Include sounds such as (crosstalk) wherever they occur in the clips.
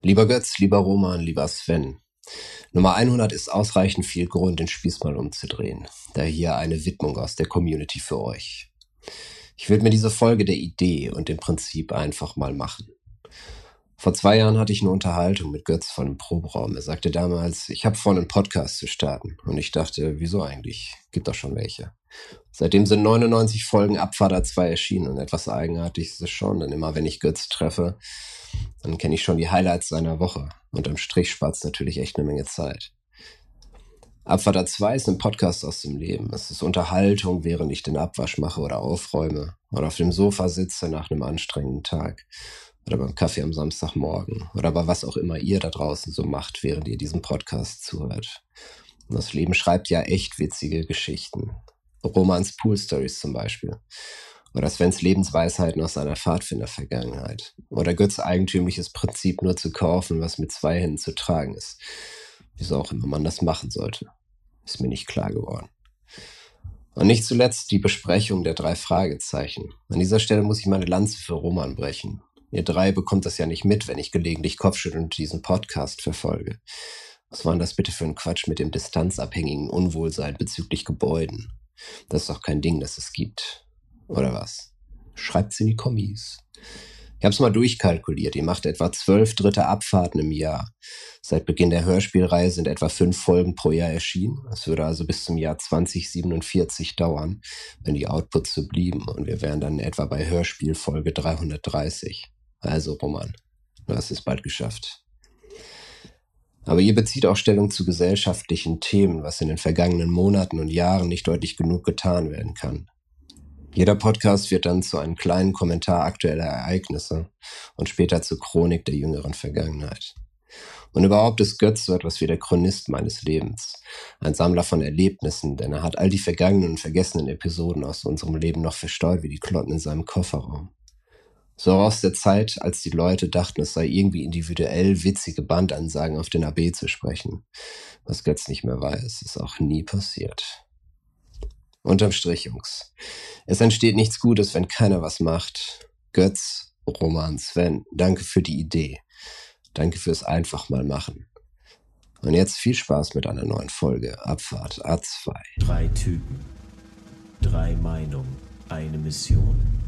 Lieber Götz, lieber Roman, lieber Sven. Nummer 100 ist ausreichend viel Grund, den Spieß mal umzudrehen. Da hier eine Widmung aus der Community für euch. Ich will mir diese Folge der Idee und dem Prinzip einfach mal machen. Vor zwei Jahren hatte ich eine Unterhaltung mit Götz von einem Proberaum. Er sagte damals, ich habe vor, einen Podcast zu starten. Und ich dachte, wieso eigentlich? Gibt doch schon welche. Seitdem sind 99 Folgen Abfahrt 2 erschienen und etwas eigenartig ist es schon, denn immer wenn ich Götz treffe, dann kenne ich schon die Highlights seiner Woche. Unterm Strich spart es natürlich echt eine Menge Zeit. Abfahrt 2 ist ein Podcast aus dem Leben. Es ist Unterhaltung, während ich den Abwasch mache oder aufräume oder auf dem Sofa sitze nach einem anstrengenden Tag oder beim Kaffee am Samstagmorgen oder bei was auch immer ihr da draußen so macht, während ihr diesem Podcast zuhört. Und das Leben schreibt ja echt witzige Geschichten. Romans Pool Stories zum Beispiel. Oder Svens Lebensweisheiten aus seiner Pfadfinder-Vergangenheit. Oder Götz eigentümliches Prinzip nur zu kaufen, was mit zwei Händen zu tragen ist. Wieso auch immer man das machen sollte. Ist mir nicht klar geworden. Und nicht zuletzt die Besprechung der drei Fragezeichen. An dieser Stelle muss ich meine Lanze für Roman brechen. Ihr drei bekommt das ja nicht mit, wenn ich gelegentlich kopfschüttelnd diesen Podcast verfolge. Was war denn das bitte für ein Quatsch mit dem distanzabhängigen Unwohlsein bezüglich Gebäuden? Das ist doch kein Ding, das es gibt. Oder was? Schreibt's in die Kommis. Ich hab's mal durchkalkuliert. Ihr macht etwa zwölf dritte Abfahrten im Jahr. Seit Beginn der Hörspielreihe sind etwa fünf Folgen pro Jahr erschienen. Es würde also bis zum Jahr 2047 dauern, wenn die Outputs so blieben. Und wir wären dann etwa bei Hörspielfolge 330. Also, Roman, du hast es bald geschafft. Aber ihr bezieht auch Stellung zu gesellschaftlichen Themen, was in den vergangenen Monaten und Jahren nicht deutlich genug getan werden kann. Jeder Podcast wird dann zu einem kleinen Kommentar aktueller Ereignisse und später zur Chronik der jüngeren Vergangenheit. Und überhaupt ist Götz so etwas wie der Chronist meines Lebens, ein Sammler von Erlebnissen, denn er hat all die vergangenen und vergessenen Episoden aus unserem Leben noch verstaut wie die Klotten in seinem Kofferraum. So aus der Zeit, als die Leute dachten, es sei irgendwie individuell witzige Bandansagen auf den AB zu sprechen. Was Götz nicht mehr weiß, ist auch nie passiert. Unterm Strich, Jungs. Es entsteht nichts Gutes, wenn keiner was macht. Götz, Roman, Sven, danke für die Idee. Danke fürs einfach mal machen. Und jetzt viel Spaß mit einer neuen Folge Abfahrt A2. Drei Typen, drei Meinungen, eine Mission.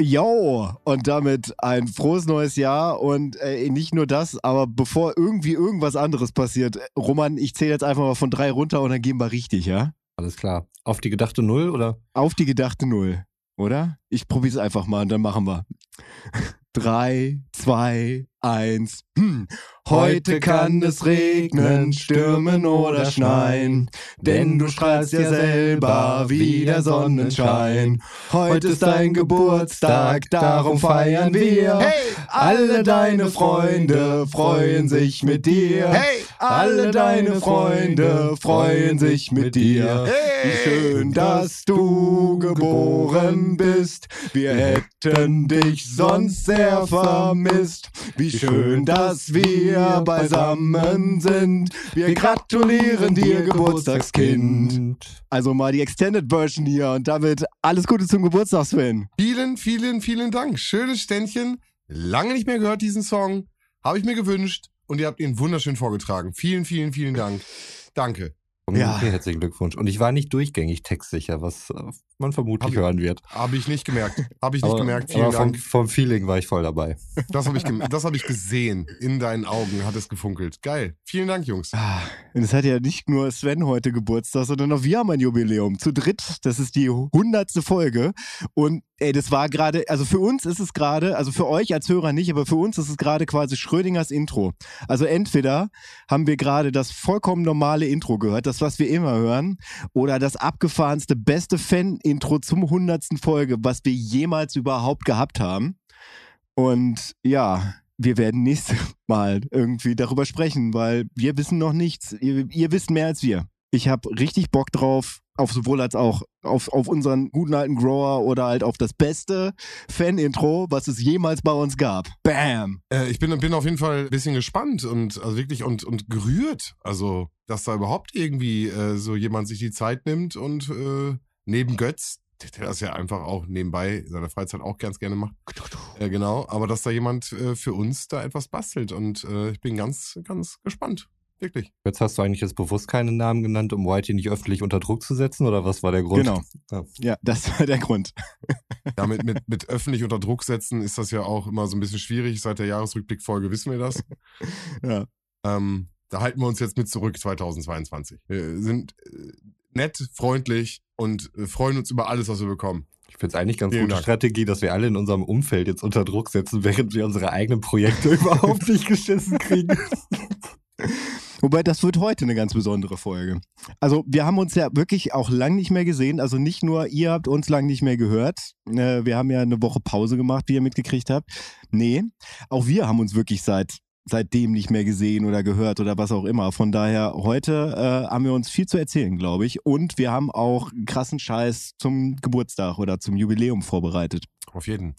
Yo, und damit ein frohes neues Jahr und äh, nicht nur das, aber bevor irgendwie irgendwas anderes passiert, Roman, ich zähle jetzt einfach mal von drei runter und dann gehen wir richtig, ja? Alles klar. Auf die gedachte Null oder? Auf die gedachte Null, oder? Ich probiere es einfach mal und dann machen wir. (laughs) drei, zwei, eins. Hm. Heute kann es regnen, stürmen oder schneien, denn du strahlst ja selber wie der Sonnenschein. Heute ist dein Geburtstag, darum feiern wir. Hey! Alle deine Freunde freuen sich mit dir. Hey! Alle deine Freunde freuen sich mit dir. Wie schön, dass du geboren bist. Wir hätten dich sonst sehr vermisst. Wie schön, dass wir beisammen sind. Wir gratulieren dir, Geburtstagskind. Also mal die Extended Version hier und damit alles Gute zum Geburtstag, Sven. Vielen, vielen, vielen Dank. Schönes Ständchen. Lange nicht mehr gehört, diesen Song. Habe ich mir gewünscht und ihr habt ihn wunderschön vorgetragen. Vielen, vielen, vielen Dank. Danke. Ja. Okay, herzlichen Glückwunsch. Und ich war nicht durchgängig textsicher, was äh, man vermutlich hab, hören wird. Habe ich nicht gemerkt. Habe ich nicht aber, gemerkt. Vielen aber vom, Dank. Vom Feeling war ich voll dabei. Das habe ich, hab ich gesehen. In deinen Augen hat es gefunkelt. Geil. Vielen Dank, Jungs. Ah, und es hat ja nicht nur Sven heute Geburtstag, sondern auch wir haben ein Jubiläum. Zu dritt. Das ist die hundertste Folge. Und ey, das war gerade, also für uns ist es gerade, also für euch als Hörer nicht, aber für uns ist es gerade quasi Schrödingers Intro. Also entweder haben wir gerade das vollkommen normale Intro gehört, das, was wir immer hören, oder das abgefahrenste, beste Fan-Intro zum hundertsten Folge, was wir jemals überhaupt gehabt haben. Und ja, wir werden nächstes Mal irgendwie darüber sprechen, weil wir wissen noch nichts. Ihr, ihr wisst mehr als wir. Ich habe richtig Bock drauf, auf sowohl als auch auf, auf unseren guten alten Grower oder halt auf das beste Fan-Intro, was es jemals bei uns gab. Bam! Äh, ich bin, bin auf jeden Fall ein bisschen gespannt und also wirklich und, und gerührt. Also, dass da überhaupt irgendwie äh, so jemand sich die Zeit nimmt und äh, neben Götz, der das ja einfach auch nebenbei in seiner Freizeit auch ganz gerne macht. Äh, genau, aber dass da jemand äh, für uns da etwas bastelt und äh, ich bin ganz, ganz gespannt. Wirklich. Jetzt hast du eigentlich jetzt bewusst keinen Namen genannt, um Whitey nicht öffentlich unter Druck zu setzen, oder was war der Grund? Genau. Ja. Ja, das war der Grund. (laughs) Ja, mit, mit, mit öffentlich unter Druck setzen ist das ja auch immer so ein bisschen schwierig. Seit der Jahresrückblickfolge wissen wir das. (laughs) Ja. Ähm, da halten wir uns jetzt mit zurück 2022. Wir sind äh, nett, freundlich und äh, freuen uns über alles, was wir bekommen. Ich finde es eigentlich ganz Vielen gute Dank. Strategie, dass wir alle in unserem Umfeld jetzt unter Druck setzen, während wir unsere eigenen Projekte (laughs) überhaupt nicht geschissen kriegen. Wobei, das wird heute eine ganz besondere Folge. Also, wir haben uns ja wirklich auch lang nicht mehr gesehen. Also nicht nur ihr habt uns lang nicht mehr gehört. Äh, wir haben ja eine Woche Pause gemacht, wie ihr mitgekriegt habt. Nee, auch wir haben uns wirklich seit seitdem nicht mehr gesehen oder gehört oder was auch immer. Von daher, heute äh, haben wir uns viel zu erzählen, glaube ich. Und wir haben auch krassen Scheiß zum Geburtstag oder zum Jubiläum vorbereitet. Auf jeden.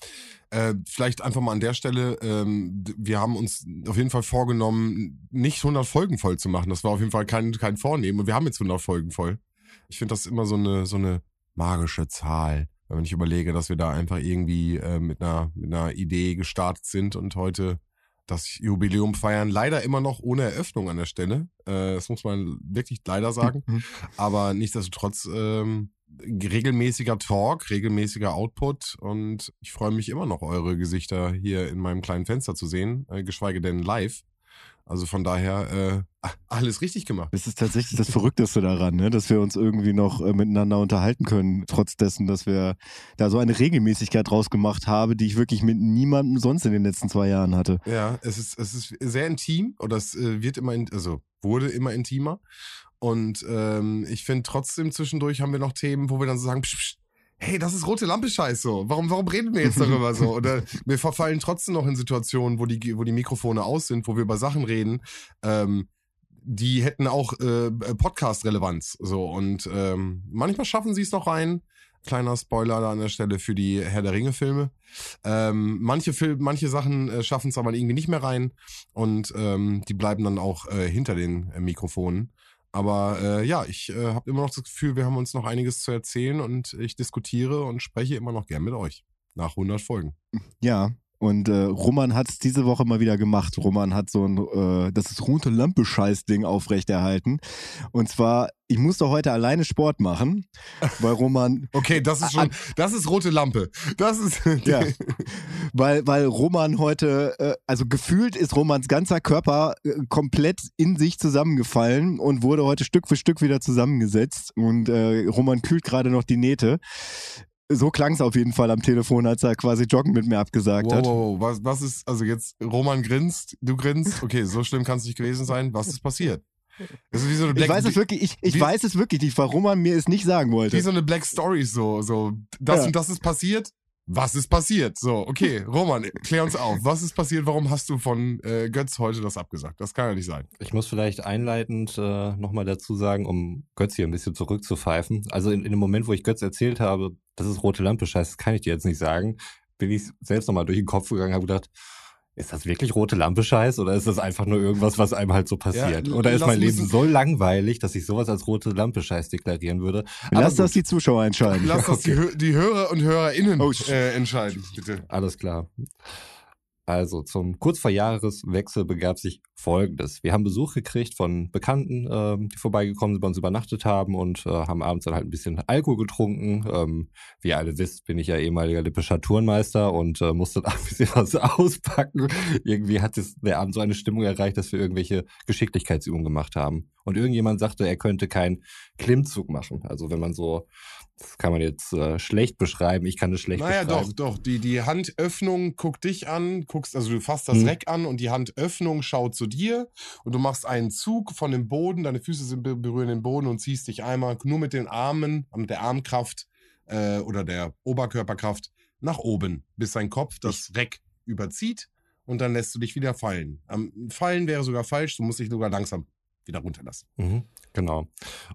Äh, vielleicht einfach mal an der Stelle, ähm, wir haben uns auf jeden Fall vorgenommen, nicht 100 Folgen voll zu machen. Das war auf jeden Fall kein, kein Vornehmen und wir haben jetzt 100 Folgen voll. Ich finde das immer so eine, so eine magische Zahl, wenn ich überlege, dass wir da einfach irgendwie äh, mit, einer, mit einer Idee gestartet sind und heute das Jubiläum feiern. Leider immer noch ohne Eröffnung an der Stelle. Äh, das muss man wirklich leider sagen. Aber nichtsdestotrotz ähm, regelmäßiger Talk, regelmäßiger Output und ich freue mich immer noch, eure Gesichter hier in meinem kleinen Fenster zu sehen, äh, geschweige denn live. Also von daher äh, alles richtig gemacht. Das ist tatsächlich das Verrückteste daran, ne? dass wir uns irgendwie noch äh, miteinander unterhalten können, trotz dessen, dass wir da so eine Regelmäßigkeit draus gemacht haben, die ich wirklich mit niemandem sonst in den letzten zwei Jahren hatte. Ja, es ist, es ist sehr intim oder es äh, wird immer, in, also wurde immer intimer. Und ähm, ich finde trotzdem zwischendurch haben wir noch Themen, wo wir dann so sagen, psch, psch, hey, das ist rote Lampe Scheiß so. Warum, warum reden wir jetzt darüber so? Oder (laughs) wir verfallen trotzdem noch in Situationen, wo die, wo die Mikrofone aus sind, wo wir über Sachen reden, ähm, die hätten auch äh, Podcast-Relevanz. So und ähm, manchmal schaffen sie es noch rein. Kleiner Spoiler da an der Stelle für die Herr der Ringe-Filme. Ähm, manche Film, manche Sachen äh, schaffen es aber irgendwie nicht mehr rein und ähm, die bleiben dann auch äh, hinter den äh, Mikrofonen. Aber äh, ja, ich äh, habe immer noch das Gefühl, wir haben uns noch einiges zu erzählen und ich diskutiere und spreche immer noch gern mit euch. Nach 100 Folgen. Ja. Und äh, Roman hat es diese Woche mal wieder gemacht. Roman hat so ein, äh, das ist rote Lampe-Scheiß-Ding aufrechterhalten. Und zwar, ich musste heute alleine Sport machen, weil Roman (laughs) Okay, das ist schon, das ist rote Lampe. Das ist. (laughs) Ja. weil, weil Roman heute, äh, also gefühlt ist Romans ganzer Körper äh, komplett in sich zusammengefallen und wurde heute Stück für Stück wieder zusammengesetzt. Und äh, Roman kühlt gerade noch die Nähte. So klang es auf jeden Fall am Telefon, als er quasi Joggen mit mir abgesagt Wow, hat. wow. Was, was ist, also jetzt, Roman grinst, du grinst. (laughs) Okay, so schlimm kann es nicht gewesen sein. Was ist passiert? Das ist wie so eine Ich Black, weiß es wirklich, ich, ich wie- weiß es wirklich nicht, warum man mir es nicht sagen wie wollte. so eine Black Story, so, so, das Ja. und das ist passiert. Was ist passiert? So, okay, Roman, klär uns auf. Was ist passiert? Warum hast du von äh, Götz heute das abgesagt? Das kann ja nicht sein. Ich muss vielleicht einleitend äh, nochmal dazu sagen, um Götz hier ein bisschen zurückzupfeifen. Also in, in dem Moment, wo ich Götz erzählt habe, das ist rote Lampe, scheiße, das kann ich dir jetzt nicht sagen, bin ich selbst nochmal durch den Kopf gegangen, habe gedacht, ist das wirklich rote Lampe Scheiß oder ist das einfach nur irgendwas, was einem halt so passiert? Ja, oder ist mein Leben so langweilig, dass ich sowas als rote Lampe Scheiß deklarieren würde? Lass Aber das die Zuschauer entscheiden. Lass (laughs) das die, die Hörer und Hörerinnen Oh, äh, entscheiden, bitte. Alles klar. Also zum kurz vor Jahreswechsel begab sich Folgendes. Wir haben Besuch gekriegt von Bekannten, ähm, die vorbeigekommen sind, bei uns übernachtet haben und äh, haben abends dann halt ein bisschen Alkohol getrunken. Ähm, wie ihr alle wisst, bin ich ja ehemaliger lippischer Turnmeister und äh, musste da (laughs) ein bisschen was auspacken. Irgendwie hat es der Abend so eine Stimmung erreicht, dass wir irgendwelche Geschicklichkeitsübungen gemacht haben. Und irgendjemand sagte, er könnte keinen Klimmzug machen. Also wenn man so, das kann man jetzt äh, schlecht beschreiben, ich kann es schlecht Naja, beschreiben. doch, doch. Die, die Handöffnung guckt dich an, guckst, also du fasst das Hm. Reck an und die Handöffnung schaut zu dir und du machst einen Zug von dem Boden, deine Füße sind, be- berühren den Boden und ziehst dich einmal nur mit den Armen, mit der Armkraft äh, oder der Oberkörperkraft nach oben, bis dein Kopf das Reck überzieht und dann lässt du dich wieder fallen. Am Fallen wäre sogar falsch, du musst dich sogar langsam wieder runterlassen. Mhm, genau.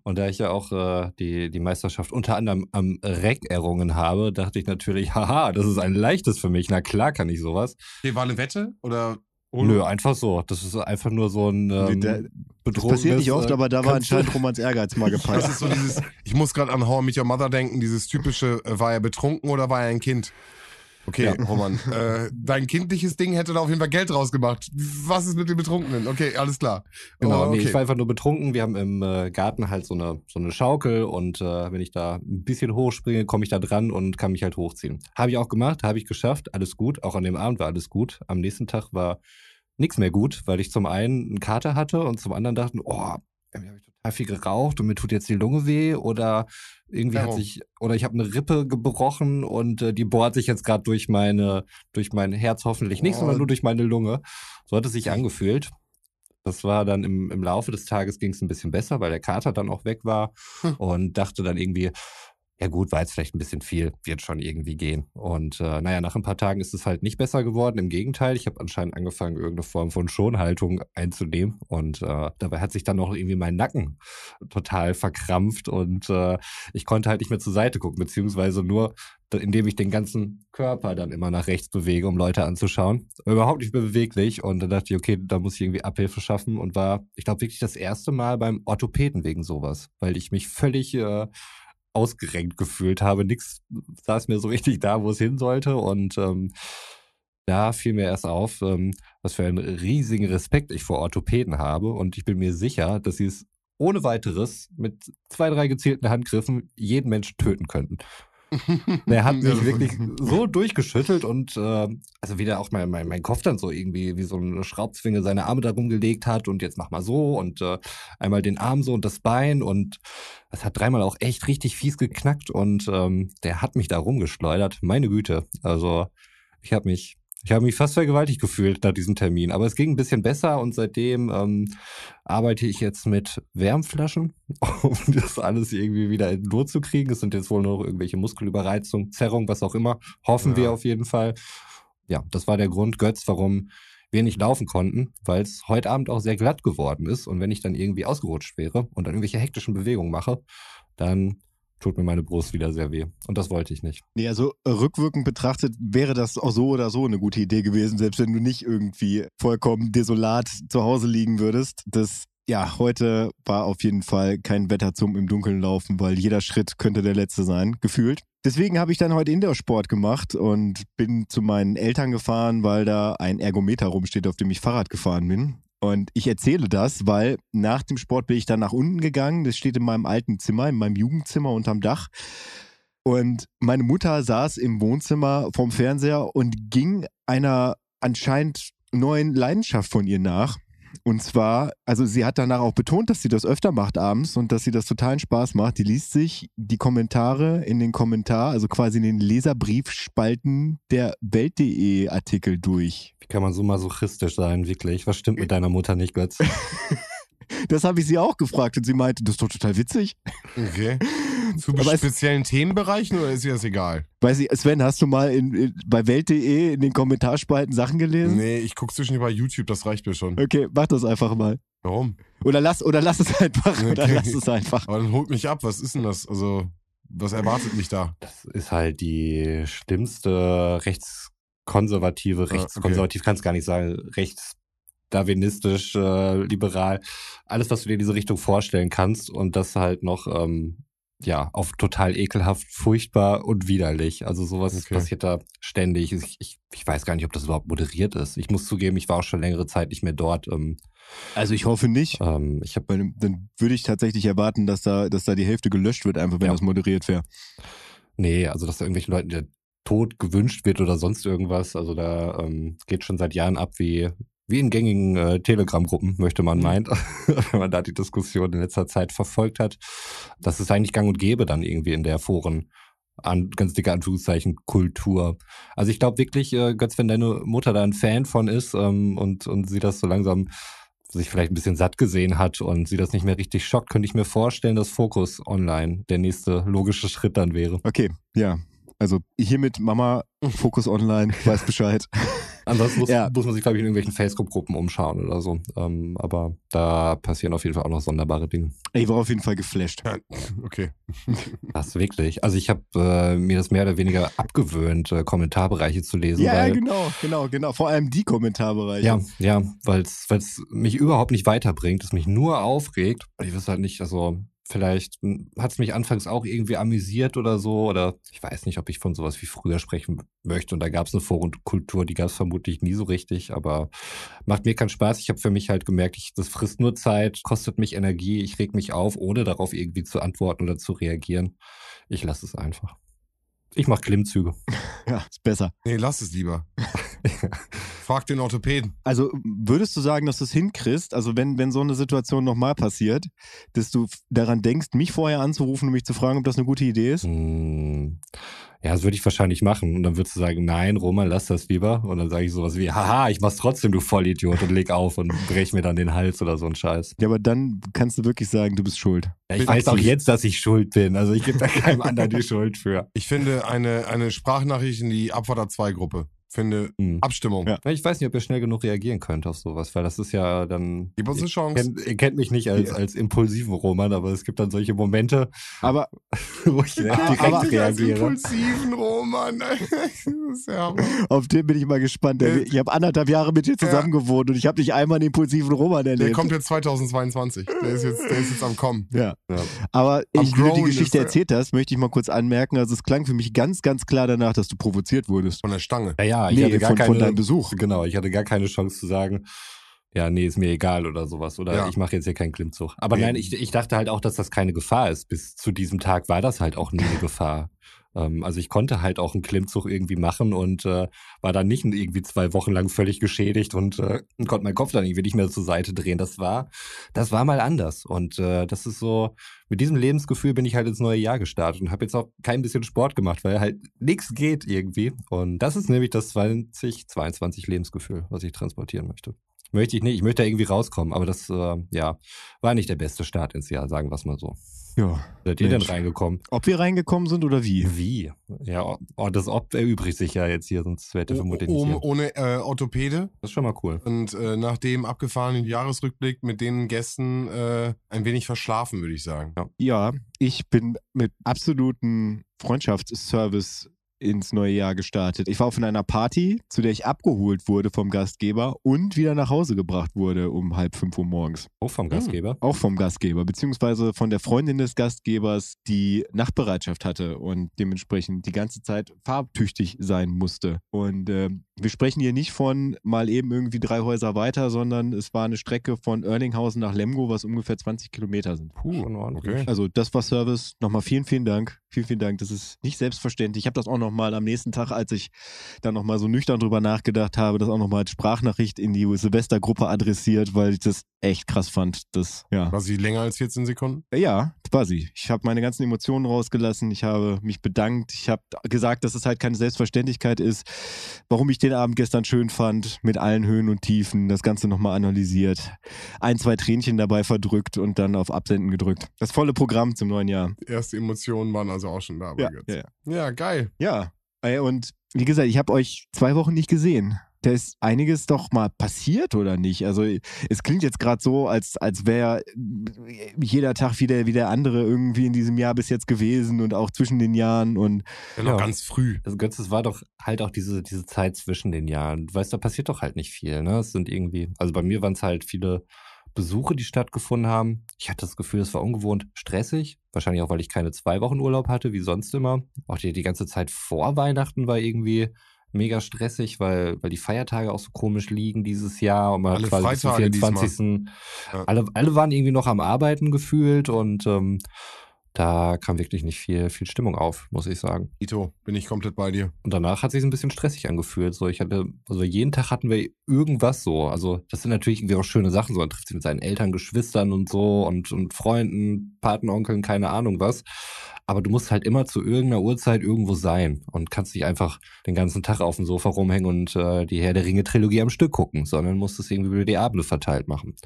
Und da ich ja auch äh, die, die Meisterschaft unter anderem am Reck errungen habe, dachte ich natürlich, (laughs) haha, das ist ein leichtes für mich. Na klar kann ich sowas. Okay, war eine Wette oder Nö, einfach so. Das ist einfach nur so ein ähm, Der- Das passiert nicht oft, äh, aber da war anscheinend Romans Ehrgeiz mal (laughs) Das gepackt. ist so dieses, ich muss gerade an How I Met Your Mother denken, dieses typische, äh, war er betrunken oder war er ein Kind? Okay, Ja. Roman, (laughs) äh, dein kindliches Ding hätte da auf jeden Fall Geld rausgemacht. Was ist mit den Betrunkenen? Okay, alles klar. Genau, Oh, nee, okay. ich war einfach nur betrunken. Wir haben im äh, Garten halt so eine, so eine Schaukel und äh, wenn ich da ein bisschen hochspringe, komme ich da dran und kann mich halt hochziehen. Habe ich auch gemacht, habe ich geschafft, alles gut. Auch an dem Abend war alles gut. Am nächsten Tag war nichts mehr gut, weil ich zum einen einen Kater hatte und zum anderen dachten, oh, irgendwie habe ich total viel geraucht und mir tut jetzt die Lunge weh oder irgendwie hat Warum? sich oder ich habe eine Rippe gebrochen und äh, die bohrt sich jetzt gerade durch meine durch mein Herz hoffentlich nicht, Oh. sondern nur durch meine Lunge. So hat es sich angefühlt. Das war dann im, im Laufe des Tages ging es ein bisschen besser, weil der Kater dann auch weg war Hm. und dachte dann irgendwie, ja gut, war jetzt vielleicht ein bisschen viel, wird schon irgendwie gehen. Und äh, naja, nach ein paar Tagen ist es halt nicht besser geworden. Im Gegenteil, ich habe anscheinend angefangen, irgendeine Form von Schonhaltung einzunehmen. Und äh, dabei hat sich dann noch irgendwie mein Nacken total verkrampft und äh, ich konnte halt nicht mehr zur Seite gucken, beziehungsweise nur, indem ich den ganzen Körper dann immer nach rechts bewege, um Leute anzuschauen. Überhaupt nicht mehr beweglich. Und dann dachte ich, okay, da muss ich irgendwie Abhilfe schaffen und war, ich glaube, wirklich das erste Mal beim Orthopäden wegen sowas, weil ich mich völlig äh, ausgerenkt gefühlt habe. Nix saß mir so richtig da, wo es hin sollte. Und ähm, da fiel mir erst auf, ähm, was für einen riesigen Respekt ich vor Orthopäden habe. Und ich bin mir sicher, dass sie es ohne weiteres mit zwei, drei gezielten Handgriffen jeden Menschen töten könnten. (laughs) Der hat mich wirklich so durchgeschüttelt und äh, also wieder auch mein, mein, mein Kopf dann so irgendwie wie so eine Schraubzwinge seine Arme darum gelegt hat und jetzt mach mal so und äh, einmal den Arm so und das Bein und das hat dreimal auch echt richtig fies geknackt und ähm, der hat mich da rumgeschleudert. Meine Güte. Also ich habe mich ich habe mich fast vergewaltigt gefühlt nach diesem Termin, aber es ging ein bisschen besser und seitdem ähm, arbeite ich jetzt mit Wärmflaschen, (laughs) um das alles irgendwie wieder in den Lot zu kriegen. Es sind jetzt wohl noch irgendwelche Muskelüberreizung, Zerrung, was auch immer. Hoffen Ja. wir auf jeden Fall. Ja, das war der Grund, Götz, warum wir nicht laufen konnten, weil es heute Abend auch sehr glatt geworden ist. Und wenn ich dann irgendwie ausgerutscht wäre und dann irgendwelche hektischen Bewegungen mache, dann tut mir meine Brust wieder sehr weh. Und das wollte ich nicht. Nee, also äh, rückwirkend betrachtet wäre das auch so oder so eine gute Idee gewesen, selbst wenn du nicht irgendwie vollkommen desolat zu Hause liegen würdest. Das, ja, heute war auf jeden Fall kein Wetter zum im Dunkeln laufen, weil jeder Schritt könnte der letzte sein, gefühlt. Deswegen habe ich dann heute Indoor-Sport gemacht und bin zu meinen Eltern gefahren, weil da ein Ergometer rumsteht, auf dem ich Fahrrad gefahren bin. Und ich erzähle das, weil nach dem Sport bin ich dann nach unten gegangen. Das steht in meinem alten Zimmer, in meinem Jugendzimmer unterm Dach. Und meine Mutter saß im Wohnzimmer vorm Fernseher und ging einer anscheinend neuen Leidenschaft von ihr nach. Und zwar, also sie hat danach auch betont, dass sie das öfter macht abends und dass sie das totalen Spaß macht. Die liest sich die Kommentare in den Kommentar, also quasi in den Leserbriefspalten der Welt.de Artikel durch. Wie kann man so masochistisch sein, wirklich? Was stimmt mit deiner Mutter nicht, Götz? (laughs) Das habe ich sie auch gefragt und sie meinte, das ist doch total witzig. Okay. (laughs) Zu Aber es- speziellen Themenbereichen oder ist dir das egal? Weiß ich, Sven, hast du mal in, in, bei Welt.de in den Kommentarspalten Sachen gelesen? Nee, ich guck zwischen bei YouTube, das reicht mir schon. Okay, mach das einfach mal. Warum? Oder lass, oder lass es einfach. (laughs) Oder Okay. lass es einfach. Aber dann holt mich ab, was ist denn das? Also, was erwartet mich da? Das ist halt die schlimmste rechtskonservative, okay. rechtskonservativ kann es gar nicht sagen, rechtsdarwinistisch, äh, liberal, alles, was du dir in diese Richtung vorstellen kannst und das halt noch, ähm, ja, auf total ekelhaft, furchtbar und widerlich. Also sowas Okay. passiert da ständig. Ich, ich, ich weiß gar nicht, ob das überhaupt moderiert ist. Ich muss zugeben, ich war auch schon längere Zeit nicht mehr dort. Ähm, Also ich hoffe nicht. ähm, ich habe Weil dann würde ich tatsächlich erwarten, dass da, dass da die Hälfte gelöscht wird, einfach wenn Ja. das moderiert wäre. Nee, also dass da irgendwelchen Leuten der Tod gewünscht wird oder sonst irgendwas. Also da ähm, geht schon seit Jahren ab wie, wie in gängigen äh, Telegram-Gruppen, möchte man Mhm. meint, (laughs) wenn man da die Diskussion in letzter Zeit verfolgt hat. Das ist eigentlich gang und gäbe dann irgendwie in der Foren. An, ganz dicke Anführungszeichen, Kultur. Also ich glaube wirklich, äh, Götz, wenn deine Mutter da ein Fan von ist ähm, und, und sie das so langsam sich vielleicht ein bisschen satt gesehen hat und sie das nicht mehr richtig schockt, könnte ich mir vorstellen, dass Fokus online der nächste logische Schritt dann wäre. Okay, ja. Also hiermit Mama, (laughs) Fokus Online, weiß Bescheid. Ansonsten muss, Ja. muss man sich, glaube ich, in irgendwelchen Facebook-Gruppen umschauen oder so. Ähm, aber da passieren auf jeden Fall auch noch sonderbare Dinge. Ich war auf jeden Fall geflasht. Ja, okay. (laughs) Das wirklich. Also ich habe äh, mir das mehr oder weniger abgewöhnt, äh, Kommentarbereiche zu lesen. Ja, weil, genau, genau, genau. Vor allem die Kommentarbereiche. Ja, ja, weil es mich überhaupt nicht weiterbringt, es mich nur aufregt. Ich weiß halt nicht, also vielleicht hat es mich anfangs auch irgendwie amüsiert oder so. Oder ich weiß nicht, ob ich von sowas wie früher sprechen möchte. Und da gab es eine Forenkultur, die gab es vermutlich nie so richtig. Aber macht mir keinen Spaß. Ich habe für mich halt gemerkt, ich, das frisst nur Zeit, kostet mich Energie, ich reg mich auf, ohne darauf irgendwie zu antworten oder zu reagieren. Ich lasse es einfach. Ich mache Klimmzüge. (laughs) ja, ist besser. Nee, lass es lieber. (laughs) (laughs) Frag den Orthopäden. Also würdest du sagen, dass du es hinkriegst, also wenn, wenn so eine Situation nochmal passiert, dass du daran denkst, mich vorher anzurufen und mich zu fragen, ob das eine gute Idee ist? Hm, Ja, das würde ich wahrscheinlich machen. Und dann würdest du sagen, nein, Roman, lass das lieber. Und dann sage ich sowas wie, haha, ich mach's trotzdem, du Vollidiot, und leg auf und brech mir dann den Hals oder so ein Scheiß. Ja, aber dann kannst du wirklich sagen, du bist schuld. Ja, ich weiß doch Aktiv. jetzt, dass ich schuld bin. Also ich gebe da keinem anderen die Schuld für. Ich finde eine, eine Sprachnachricht in die Abfahrt 2 Gruppe. Finde Hm. Abstimmung. Ja. Ja, Ich weiß nicht, ob ihr schnell genug reagieren könnt auf sowas, weil das ist ja dann. Gib uns eine Ihr Chance. kennt, ihr kennt mich nicht als, Ja. als impulsiven Roman, aber es gibt dann solche Momente, Aber (laughs) wo ich direkt aber- reagiere. impulsiven Roman. (laughs) ja (laughs) auf den bin ich mal gespannt. Äh, Ich habe anderthalb Jahre mit dir zusammen gewohnt und ich habe nicht einmal einen impulsiven Roman erlebt. Der kommt jetzt 2022. Der ist jetzt, der ist jetzt am Kommen. ja. Ja. Aber Am ich, wie du die Geschichte er. erzählt hast, möchte ich mal kurz anmerken. Also es klang für mich ganz, ganz klar danach, dass du provoziert wurdest. Von der Stange. Ja, ja, ich Nee, hatte gar von, keine, von Besuch. Genau, ich hatte gar keine Chance zu sagen, ja, nee, ist mir egal oder sowas. Oder Ja. ich mache jetzt hier keinen Klimmzug. Aber Nee. nein, ich, ich dachte halt auch, dass das keine Gefahr ist. Bis zu diesem Tag war das halt auch nie eine Gefahr. Ähm, also ich konnte halt auch einen Klimmzug irgendwie machen und äh, war dann nicht irgendwie zwei Wochen lang völlig geschädigt und äh, konnte meinen Kopf dann irgendwie nicht mehr zur Seite drehen. Das war, das war mal anders. Und äh, das ist so, mit diesem Lebensgefühl bin ich halt ins neue Jahr gestartet und habe jetzt auch kein bisschen Sport gemacht, weil halt nichts geht irgendwie. Und das ist nämlich das 2022 Lebensgefühl, was ich transportieren möchte. Möchte ich nicht, ich möchte da irgendwie rauskommen, aber das äh, ja, war nicht der beste Start ins Jahr, sagen wir es mal so. Ja. Seid ihr denn Mensch. reingekommen? Ob wir reingekommen sind oder wie? Wie? Ja, oh, das Ob erübrigt sich ja jetzt hier, sonst wäre der vermutlich nicht Um, hier. ohne äh, Orthopäde. Das ist schon mal cool. Und äh, nach dem abgefahrenen Jahresrückblick mit den Gästen äh, ein wenig verschlafen, würde ich sagen. Ja, ich bin mit absoluten Freundschaftsservice ins neue Jahr gestartet. Ich war auf einer Party, zu der ich abgeholt wurde vom Gastgeber und wieder nach Hause gebracht wurde um halb fünf Uhr morgens. Auch vom Gastgeber. Auch vom Gastgeber, beziehungsweise von der Freundin des Gastgebers, die Nachtbereitschaft hatte und dementsprechend die ganze Zeit farbtüchtig sein musste. Und ähm, wir sprechen hier nicht von mal eben irgendwie drei Häuser weiter, sondern es war eine Strecke von Erlinghausen nach Lemgo, was ungefähr 20 Kilometer sind. Puh. Okay. Also das war Service. Nochmal vielen, vielen Dank. Vielen, vielen Dank. Das ist nicht selbstverständlich. Ich habe das auch nochmal am nächsten Tag, als ich dann nochmal so nüchtern drüber nachgedacht habe, das auch nochmal als Sprachnachricht in die Silvestergruppe adressiert, weil ich das echt krass fand. Das, ja. War sie länger als 14 Sekunden? Ja, quasi. Ich habe meine ganzen Emotionen rausgelassen. Ich habe mich bedankt. Ich habe gesagt, dass es halt keine Selbstverständlichkeit ist. Warum ich den Abend gestern schön fand, mit allen Höhen und Tiefen, das Ganze nochmal analysiert. Ein, zwei Tränchen dabei verdrückt und dann auf Absenden gedrückt. Das volle Programm zum neuen Jahr. Die ersten Emotionen waren also auch schon da. Ja, ja, ja. ja geil. Ja, und wie gesagt, ich habe euch zwei Wochen nicht gesehen. Da ist einiges doch mal passiert oder nicht? Also es klingt jetzt gerade so, als, als wäre jeder Tag wieder wie der andere irgendwie in diesem Jahr bis jetzt gewesen und auch zwischen den Jahren und Ja, noch Ja. ganz früh. Also Götz, es war doch halt auch diese, diese Zeit zwischen den Jahren. Du weißt, da passiert doch halt nicht viel, ne? Es sind irgendwie, also bei mir waren es halt viele Besuche, die stattgefunden haben. Ich hatte das Gefühl, es war ungewohnt stressig. Wahrscheinlich auch, weil ich keine zwei Wochen Urlaub hatte, wie sonst immer. Auch die, die ganze Zeit vor Weihnachten war irgendwie mega stressig, weil, weil die Feiertage auch so komisch liegen dieses Jahr und man Alle hat quasi Freitage diesmal. 24. Ja. Alle, alle waren irgendwie noch am Arbeiten gefühlt und ähm, da kam wirklich nicht viel, viel Stimmung auf, muss ich sagen. Ito, bin ich komplett bei dir. Und danach hat sich ein bisschen stressig angefühlt. So, ich hatte, also jeden Tag hatten wir irgendwas so. Also, das sind natürlich irgendwie auch schöne Sachen. So, man trifft sich mit seinen Eltern, Geschwistern und so und, und Freunden, Patenonkeln, keine Ahnung was. Aber du musst halt immer zu irgendeiner Uhrzeit irgendwo sein und kannst nicht einfach den ganzen Tag auf dem Sofa rumhängen und äh, die Herr der Ringe Trilogie am Stück gucken, sondern musst es irgendwie über die Abende verteilt machen.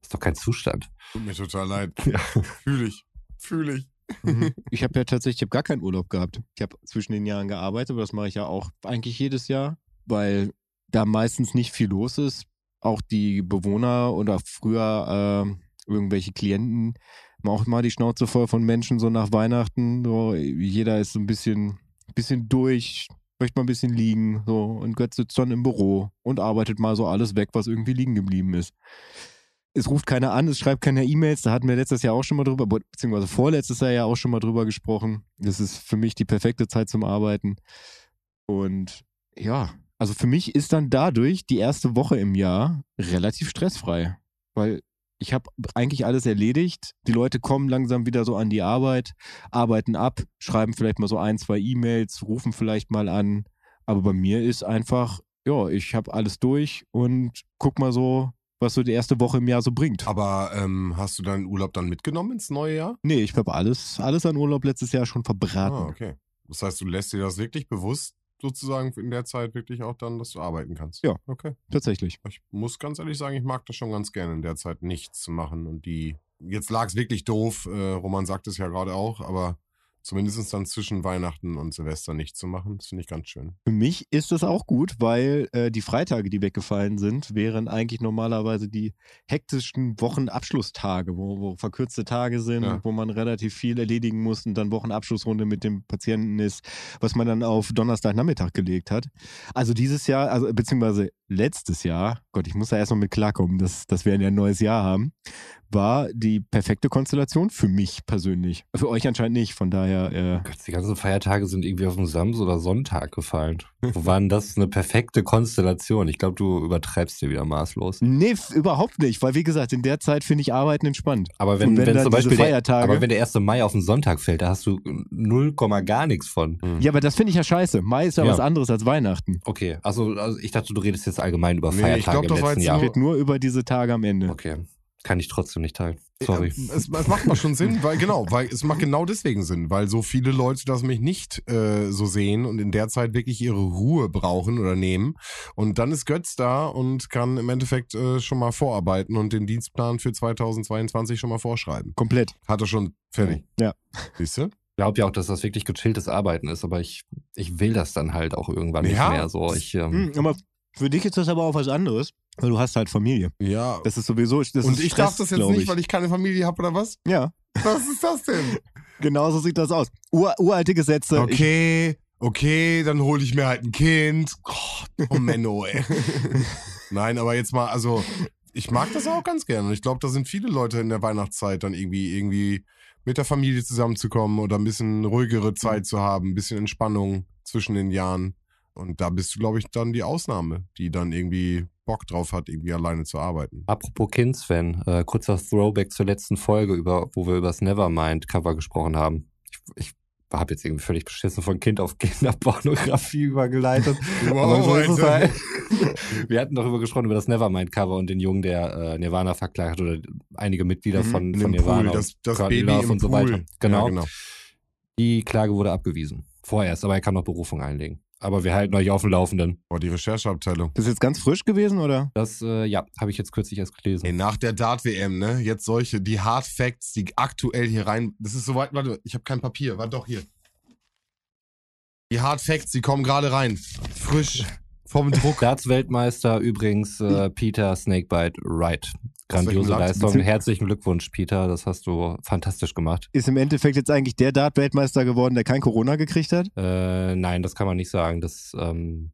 ist doch kein Zustand. Tut mir total leid. (laughs) Ja. Fühle ich. Fühle ich. (laughs) ich habe ja tatsächlich ich hab gar keinen Urlaub gehabt. Ich habe zwischen den Jahren gearbeitet, aber das mache ich ja auch eigentlich jedes Jahr, weil da meistens nicht viel los ist. Auch die Bewohner oder früher äh, irgendwelche Klienten haben auch mal die Schnauze voll von Menschen so nach Weihnachten. So, jeder ist so ein bisschen, bisschen durch, möchte mal ein bisschen liegen. So, und Götz sitzt dann im Büro und arbeitet mal so alles weg, was irgendwie liegen geblieben ist. Es ruft keiner an, es schreibt keiner E-Mails. Da hatten wir letztes Jahr auch schon mal drüber, beziehungsweise vorletztes Jahr ja auch schon mal drüber gesprochen. Das ist für mich die perfekte Zeit zum Arbeiten. Und ja, also für mich ist dann dadurch die erste Woche im Jahr relativ stressfrei, weil ich habe eigentlich alles erledigt. Die Leute kommen langsam wieder so an die Arbeit, arbeiten ab, schreiben vielleicht mal so ein, zwei E-Mails, rufen vielleicht mal an. Aber bei mir ist einfach, ja, ich habe alles durch und guck mal so, was so die erste Woche im Jahr so bringt. Aber ähm, hast du deinen Urlaub dann mitgenommen ins neue Jahr? Nee, ich habe alles, alles an Urlaub letztes Jahr schon verbraten. Ah, okay. Das heißt, du lässt dir das wirklich bewusst sozusagen in der Zeit wirklich auch dann, dass du arbeiten kannst. Ja. Okay. Tatsächlich. Ich muss ganz ehrlich sagen, ich mag das schon ganz gerne in der Zeit nichts zu machen und die. Jetzt lag es wirklich doof, äh, Roman sagt es ja gerade auch, aber zumindest dann zwischen Weihnachten und Silvester nicht zu machen. Das finde ich ganz schön. Für mich ist das auch gut, weil äh, die Freitage, die weggefallen sind, wären eigentlich normalerweise die hektischen Wochenabschlusstage, wo, wo verkürzte Tage sind, Ja. wo man relativ viel erledigen muss und dann Wochenabschlussrunde mit dem Patienten ist, was man dann auf Donnerstagnachmittag gelegt hat. Also dieses Jahr, also beziehungsweise letztes Jahr, Gott, ich muss da erst noch mit klarkommen, dass, dass wir ein neues Jahr haben, war die perfekte Konstellation für mich persönlich. Für euch anscheinend nicht, von daher. Äh, Gott, die ganzen Feiertage sind irgendwie auf den Samstag oder Sonntag gefallen. Wo war denn das eine perfekte Konstellation? Ich glaube, du übertreibst dir wieder maßlos. Nee, überhaupt nicht, weil wie gesagt, in der Zeit finde ich Arbeiten entspannt. Aber wenn, wenn wenn, zum Beispiel der, Feiertage- aber wenn der 1. Mai auf den Sonntag fällt, da hast du 0, gar nichts von. Ja, aber das finde ich ja scheiße. Mai ist ja, Ja. was anderes als Weihnachten. Okay, also, also ich dachte, du redest jetzt allgemein über Nee, Feiertage ich glaub, im das war letzten jetzt Jahr. Ich rede nur über diese Tage am Ende. Okay, kann ich trotzdem nicht teilen. Sorry. Ja, es, es macht mal schon Sinn, weil genau, weil es macht genau deswegen Sinn, weil so viele Leute das mich nicht äh, so sehen und in der Zeit wirklich ihre Ruhe brauchen oder nehmen. Und dann ist Götz da und kann im Endeffekt äh, schon mal vorarbeiten und den Dienstplan für 2022 schon mal vorschreiben. Komplett. Hat er schon fertig. Ja. Siehst du? Ich glaube ja auch, dass das wirklich gechilltes Arbeiten ist, aber ich, ich will das dann halt auch irgendwann Ja. nicht mehr so. Ich, ähm, Hm, aber für dich ist das aber auch was anderes, weil du hast halt Familie. Ja. Das ist sowieso. Das und ist ich Stress, darf das jetzt nicht, ich. weil ich keine Familie habe oder was? Ja, Was ist das denn? (laughs) genau so sieht das aus. Ur, uralte Gesetze. Okay, okay, dann hole ich mir halt ein Kind. Gott, oh Menno, ey. (laughs) Nein, aber jetzt mal, also ich mag das auch ganz gerne. Und ich glaube, da sind viele Leute in der Weihnachtszeit dann irgendwie, irgendwie mit der Familie zusammenzukommen oder ein bisschen ruhigere Zeit zu haben, ein bisschen Entspannung zwischen den Jahren. Und da bist du, glaube ich, dann die Ausnahme, die dann irgendwie Bock drauf hat, irgendwie alleine zu arbeiten. Apropos Kind, Sven, äh, kurzer Throwback zur letzten Folge, über, wo wir über das Nevermind-Cover gesprochen haben. Ich, ich habe jetzt irgendwie völlig beschissen von Kind auf Kinderpornografie (laughs) übergeleitet. Aber so halt. (laughs) Wir hatten darüber gesprochen, über das Nevermind-Cover und den Jungen, der äh, Nirvana verklagt hat oder einige Mitglieder Mhm, von, In von Nirvana. Pool, das, das Baby Love im und so Pool. weiter. Genau. Ja, genau. Die Klage wurde abgewiesen. Vorerst, aber er kann noch Berufung einlegen. Aber wir halten euch auf dem Laufenden. Boah, die Rechercheabteilung. das ist jetzt ganz frisch gewesen, oder? Das, äh, ja, habe ich jetzt kürzlich erst gelesen. Ey, nach der Dart-WM, ne? Jetzt solche, die Hard Facts, die aktuell hier rein. Das ist soweit, warte, ich habe kein Papier, warte doch hier. Die Hard Facts, die kommen gerade rein. Frisch. Vom Druck. (laughs) Darts-Weltmeister übrigens äh, Peter Snakebite Wright. Grandiose? Leistung. Herzlichen Glückwunsch, Peter. Das hast du fantastisch gemacht. Ist im Endeffekt jetzt eigentlich der Dart-Weltmeister geworden, der kein Corona gekriegt hat? Äh, nein, das kann man nicht sagen. Das, ähm,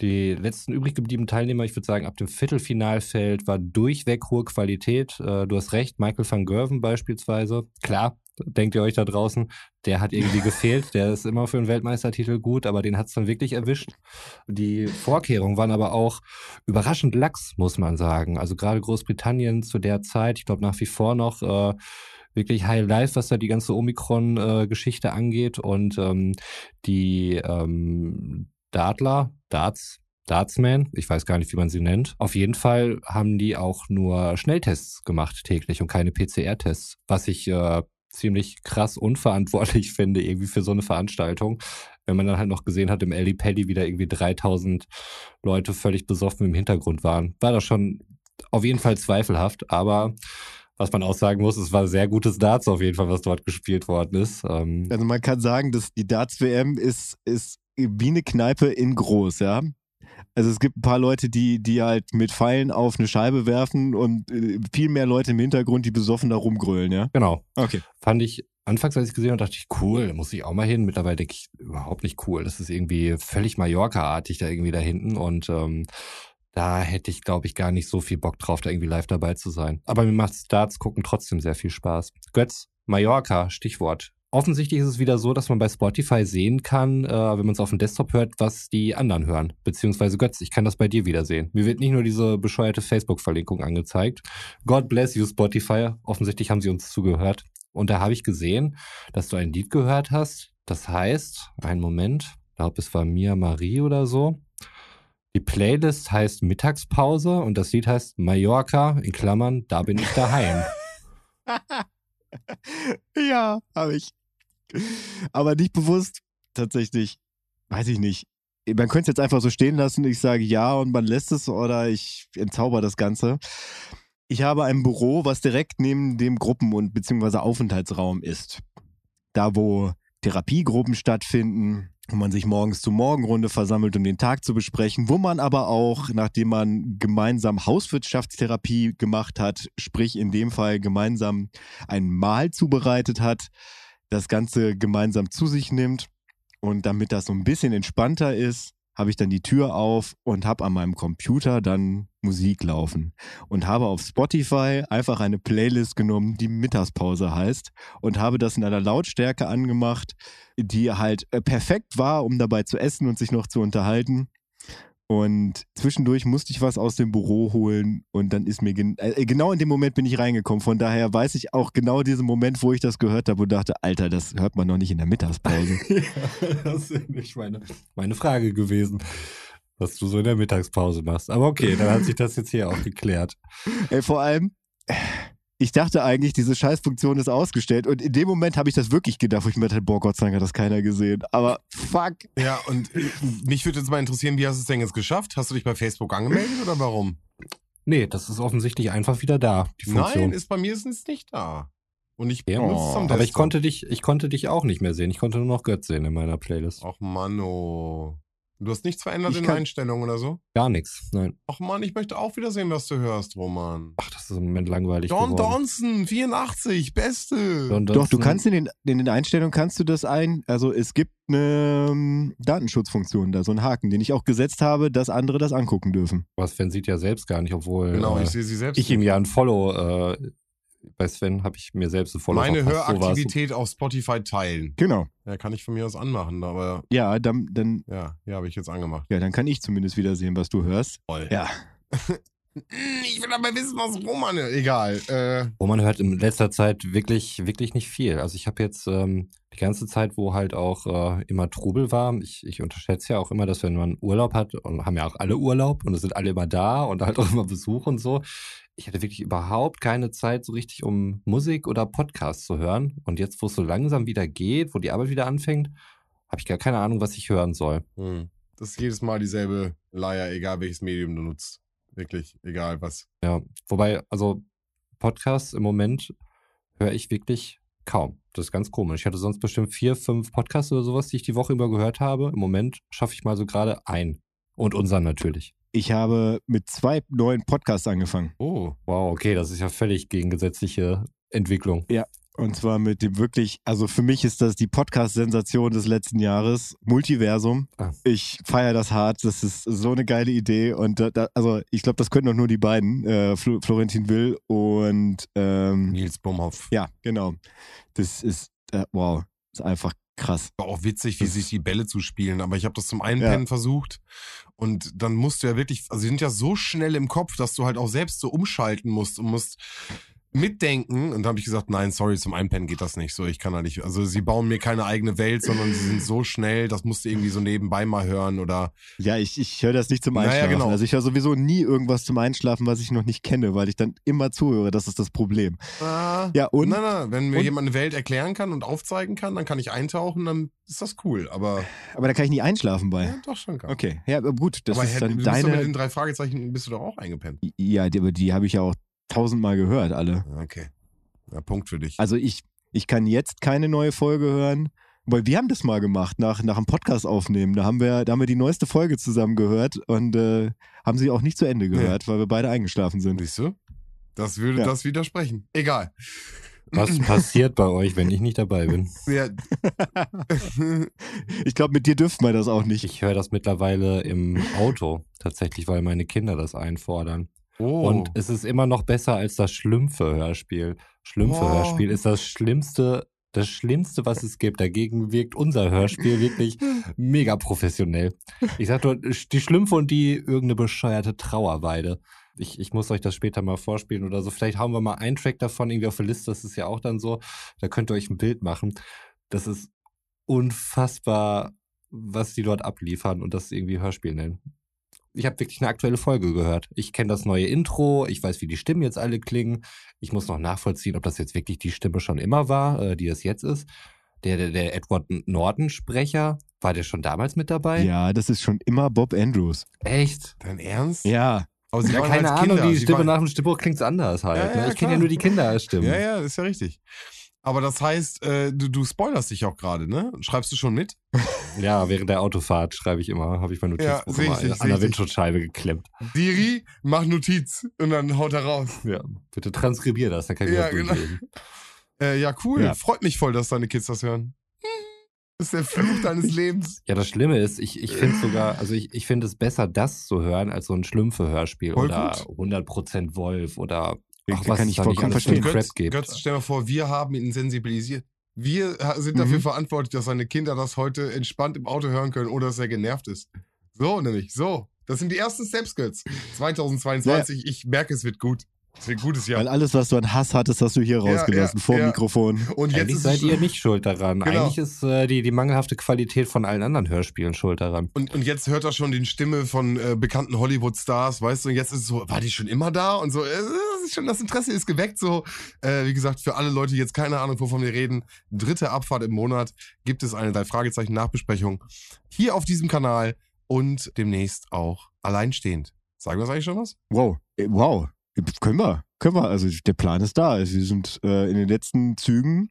die letzten übrig gebliebenen Teilnehmer, ich würde sagen, ab dem Viertelfinalfeld war durchweg hohe Qualität. Äh, du hast recht, Michael van Gerven beispielsweise. Klar, denkt ihr euch da draußen, der hat irgendwie gefehlt. Der ist immer für einen Weltmeistertitel gut, aber den hat es dann wirklich erwischt. Die Vorkehrungen waren aber auch überraschend lax, muss man sagen. Also gerade Großbritannien zu der Zeit, ich glaube nach wie vor noch, äh, wirklich High Life, was da die ganze Omikron-Geschichte angeht. Und ähm, die ähm, Dartler, Darts, Dartsman, ich weiß gar nicht, wie man sie nennt. Auf jeden Fall haben die auch nur Schnelltests gemacht täglich und keine PCR-Tests, was ich äh, ziemlich krass unverantwortlich (laughs) finde, irgendwie für so eine Veranstaltung. Wenn man dann halt noch gesehen hat, im Ellie Paddy wieder irgendwie 3000 Leute völlig besoffen im Hintergrund waren, war das schon auf jeden Fall zweifelhaft, aber was man auch sagen muss, es war sehr gutes Darts auf jeden Fall, was dort gespielt worden ist. Ähm, Also man kann sagen, dass die Darts-WM ist, ist wie eine Kneipe in groß, ja. Also es gibt ein paar Leute, die, die halt mit Pfeilen auf eine Scheibe werfen und äh, viel mehr Leute im Hintergrund, die besoffen da rumgrölen, ja? Genau. Okay. Fand ich, anfangs, als ich gesehen habe, dachte ich, cool, muss ich auch mal hin. Mittlerweile denke ich, überhaupt nicht cool. Das ist irgendwie völlig Mallorca-artig da irgendwie da hinten und ähm, da hätte ich, glaube ich, gar nicht so viel Bock drauf, da irgendwie live dabei zu sein. Aber mir macht Starts gucken trotzdem sehr viel Spaß. Götz, Mallorca, Stichwort. Offensichtlich ist es wieder so, dass man bei Spotify sehen kann, äh, wenn man es auf dem Desktop hört, was die anderen hören. Beziehungsweise Götz, ich kann das bei dir wieder sehen. Mir wird nicht nur diese bescheuerte Facebook-Verlinkung angezeigt. God bless you, Spotify. Offensichtlich haben sie uns zugehört. Und da habe ich gesehen, dass du ein Lied gehört hast. Das heißt, einen Moment, ich glaube, es war Mia Marie oder so. Die Playlist heißt Mittagspause und das Lied heißt Mallorca, in Klammern, da bin ich daheim. (laughs) ja, habe ich. Aber nicht bewusst, tatsächlich. Weiß ich nicht. Man könnte es jetzt einfach so stehen lassen, ich sage ja und man lässt es oder ich entzauber das Ganze. Ich habe ein Büro, was direkt neben dem Gruppen- und beziehungsweise Aufenthaltsraum ist. Da, wo Therapiegruppen stattfinden, wo man sich morgens zur Morgenrunde versammelt, um den Tag zu besprechen, wo man aber auch, nachdem man gemeinsam Hauswirtschaftstherapie gemacht hat, sprich in dem Fall gemeinsam ein Mahl zubereitet hat, das Ganze gemeinsam zu sich nimmt und damit das so ein bisschen entspannter ist, habe ich dann die Tür auf und habe an meinem Computer dann Musik laufen und habe auf Spotify einfach eine Playlist genommen, die Mittagspause heißt und habe das in einer Lautstärke angemacht, die halt äh, perfekt war, um dabei zu essen und sich noch zu unterhalten. Und zwischendurch musste ich was aus dem Büro holen und dann ist mir gen äh, genau in dem Moment bin ich reingekommen. Von daher weiß ich auch genau diesen Moment, wo ich das gehört habe und dachte, Alter, das hört man noch nicht in der Mittagspause. (laughs) ja, das ist nicht meine, meine Frage gewesen, was du so in der Mittagspause machst. Aber okay, dann hat sich das jetzt hier auch geklärt. Ey, vor allem, ich dachte eigentlich, diese Scheißfunktion ist ausgestellt. Und in dem Moment habe ich das wirklich gedacht, wo ich mir dachte, boah, Gott sei Dank hat das keiner gesehen. Aber fuck. Ja, und mich würde jetzt mal interessieren, wie hast du es denn jetzt geschafft? Hast du dich bei Facebook angemeldet oder warum? Nee, das ist offensichtlich einfach wieder da, die Funktion. Nein, ist bei mir ist es nicht da. Und ich Ja, benutze es am aber ich konnte dich, ich konnte dich auch nicht mehr sehen. Ich konnte nur noch Götz sehen in meiner Playlist. Ach Mann, oh. Du hast nichts verändert Ich in Einstellungen oder so? Gar nichts. Nein. Ach Mann, ich möchte auch wieder sehen, was du hörst, Roman. Ach, das ist im Moment langweilig Don geworden. Donson, 84, beste. Don Doch, du kannst in den, in den Einstellungen kannst du das ein. Also es gibt eine ähm, Datenschutzfunktion da, so einen Haken, den ich auch gesetzt habe, dass andere das angucken dürfen. Aber Sven sieht ja selbst gar nicht, obwohl genau, äh, ich sehe sie selbst. ich ihm ja ein Follow, äh, bei Sven habe ich mir selbst Follow Meine. So. Höraktivität auf Spotify teilen. Genau. Ja, kann ich von mir aus anmachen, aber Ja, dann, dann, ja, ja, habe ich jetzt angemacht. ja, dann kann ich zumindest wieder sehen, was du hörst. Toll. Ja. (laughs) Ich will aber wissen, was Roman. Egal. Äh, Wo man hört in letzter Zeit wirklich, wirklich nicht viel. Also ich habe jetzt ähm, die ganze Zeit, wo halt auch äh, immer Trubel war, ich, ich unterschätze ja auch immer, dass wenn man Urlaub hat, und haben ja auch alle Urlaub und es sind alle immer da und halt auch immer Besuch und so. Ich hatte wirklich überhaupt keine Zeit so richtig, um Musik oder Podcast zu hören. Und jetzt, wo es so langsam wieder geht, wo die Arbeit wieder anfängt, habe ich gar keine Ahnung, was ich hören soll. hm. Das ist jedes Mal dieselbe Leier, egal welches Medium du nutzt. Wirklich, egal was. Ja, wobei, also Podcasts im Moment höre ich wirklich kaum. Das ist ganz komisch. Ich hatte sonst bestimmt vier, fünf Podcasts oder sowas, die ich die Woche über gehört habe. Im Moment schaffe ich mal so gerade ein. Und unseren natürlich. Ich habe mit zwei neuen Podcasts angefangen. Oh. Wow, okay, das ist ja völlig gegen gesetzliche Entwicklung. Und zwar mit dem wirklich, also für mich ist das die Podcast-Sensation des letzten Jahres, Multiversum. Ah. Ich feiere das hart, das ist so eine geile Idee. Und da, da, also ich glaube, das können doch nur die beiden, äh, Flo Florentin Will und ähm, Nils Bumhoff. ja, genau. Das ist, äh, wow, ist einfach krass. War auch witzig, wie sich die Bälle zu spielen. Aber ich habe das zum Einpennen versucht. Und dann musst du ja wirklich, also sie sind ja so schnell im Kopf, dass du halt auch selbst so umschalten musst und musst mitdenken. Und da habe ich gesagt, nein, sorry, zum Einpennen geht das nicht so. Ich kann da nicht. Also sie bauen mir keine eigene Welt, sondern sie sind so schnell, das musst du irgendwie so nebenbei mal hören oder. Ja, ich, ich höre das nicht zum Naja, Einschlafen. genau. Also ich höre sowieso nie irgendwas zum Einschlafen, was ich noch nicht kenne, weil ich dann immer zuhöre. Das ist das Problem. Ah, Ja, und? Nein, nein, wenn mir und- jemand eine Welt erklären kann und aufzeigen kann, dann kann ich eintauchen, dann ist das cool. Aber Aber da kann ich nie einschlafen bei. ja, doch schon kann. Okay, ja, gut, das aber ist dann du bist doch mit deine. den drei Fragezeichen bist du doch auch eingepennt. Ja, die, aber die habe ich ja auch tausendmal gehört, alle. Okay. Ja, Punkt für dich. Also ich, ich kann jetzt keine neue Folge hören. Weil wir haben das mal gemacht, nach, nach einem Podcast aufnehmen. Da haben wir, da haben wir die neueste Folge zusammen gehört und äh, haben sie auch nicht zu Ende gehört, weil wir beide eingeschlafen sind. Siehst du? Das würde Ja. das widersprechen. Egal. Was (laughs) passiert bei euch, wenn ich nicht dabei bin? Ja. (laughs) Ich glaube, mit dir dürften wir das auch nicht. Ich höre das mittlerweile im Auto tatsächlich, weil meine Kinder das einfordern. Oh. Und es ist immer noch besser als das Schlümpfe-Hörspiel. Oh. Schlümpfe-Hörspiel ist das Schlimmste, das Schlimmste, was es gibt. Dagegen wirkt unser Hörspiel wirklich (laughs) mega professionell. Ich sag nur, die Schlümpfe und die irgendeine bescheuerte Trauerweide. Ich, ich muss euch das später mal vorspielen oder so. Vielleicht hauen wir mal einen Track davon irgendwie auf der Liste. Das ist ja auch dann so. Da könnt ihr euch ein Bild machen. Das ist unfassbar, was die dort abliefern und das irgendwie Hörspiel nennen. Ich habe wirklich eine aktuelle Folge gehört. Ich kenne das neue Intro, ich weiß, wie die Stimmen jetzt alle klingen. Ich muss noch nachvollziehen, ob das jetzt wirklich die Stimme schon immer war, äh, die es jetzt ist. Der, der, der Edward Norton-Sprecher, war der schon damals mit dabei? Ja, das ist schon immer Bob Andrews. Echt? Dein Ernst? Ja, Aber sie Ja, keine als Ahnung, Kinder. die Sie Stimme waren- nach dem Stimmbruch klingt anders halt. Ja, ne? ja, ich kenne ja nur die Kinderstimmen. Ja, ja, das ist ja richtig. Aber das heißt, äh, du, du spoilerst dich auch gerade, ne? Schreibst du schon mit? (laughs) Ja, während der Autofahrt schreibe ich immer, habe ich mein Ja, Notizbuch immer dich, an der. Windschutzscheibe geklemmt. Siri, mach Notiz und dann haut er raus. Ja, bitte transkribier das, dann kann ich Ja, das genau. durchlesen. (laughs) Äh, ja, cool. Ja. Freut mich voll, dass deine Kids das hören. Das ist der Fluch (laughs) deines Lebens. Ja, das Schlimme ist, ich, ich finde sogar, also ich, ich finde es besser, das zu hören, als so ein Schlümpfe-Hörspiel oder gut. 100% Wolf oder Ja, ach, kann was ich es da vollkommen verstehen. Gibt. Götz, stell dir mal vor, wir haben ihn sensibilisiert. Wir sind Mhm. dafür verantwortlich, dass seine Kinder das heute entspannt im Auto hören können, ohne dass er genervt ist. So nämlich, so. Das sind die ersten Steps, Götz. 2022, ich merke, es wird gut. Es wird ein gutes Jahr. weil alles, was du an Hass hattest, hast du hier Ja, rausgelassen, ja, vor dem ja. Mikrofon. Und jetzt Eigentlich seid ihr nicht schuld daran. Genau. Eigentlich ist äh, die, die mangelhafte Qualität von allen anderen Hörspielen schuld daran. Und, und jetzt hört er schon die Stimme von äh, bekannten Hollywood-Stars, weißt du, und jetzt ist es so, war die schon immer da? Und so, äh, das, ist schon, das Interesse ist geweckt, so. Äh, wie gesagt, für alle Leute, die jetzt keine Ahnung, wovon wir reden, dritte Abfahrt im Monat gibt es eine drei Fragezeichen Nachbesprechung hier auf diesem Kanal und demnächst auch alleinstehend. Sagen wir das eigentlich schon was? Wow, äh, wow. Können wir, können wir. Also der Plan ist da. Also wir sind äh, in den letzten Zügen,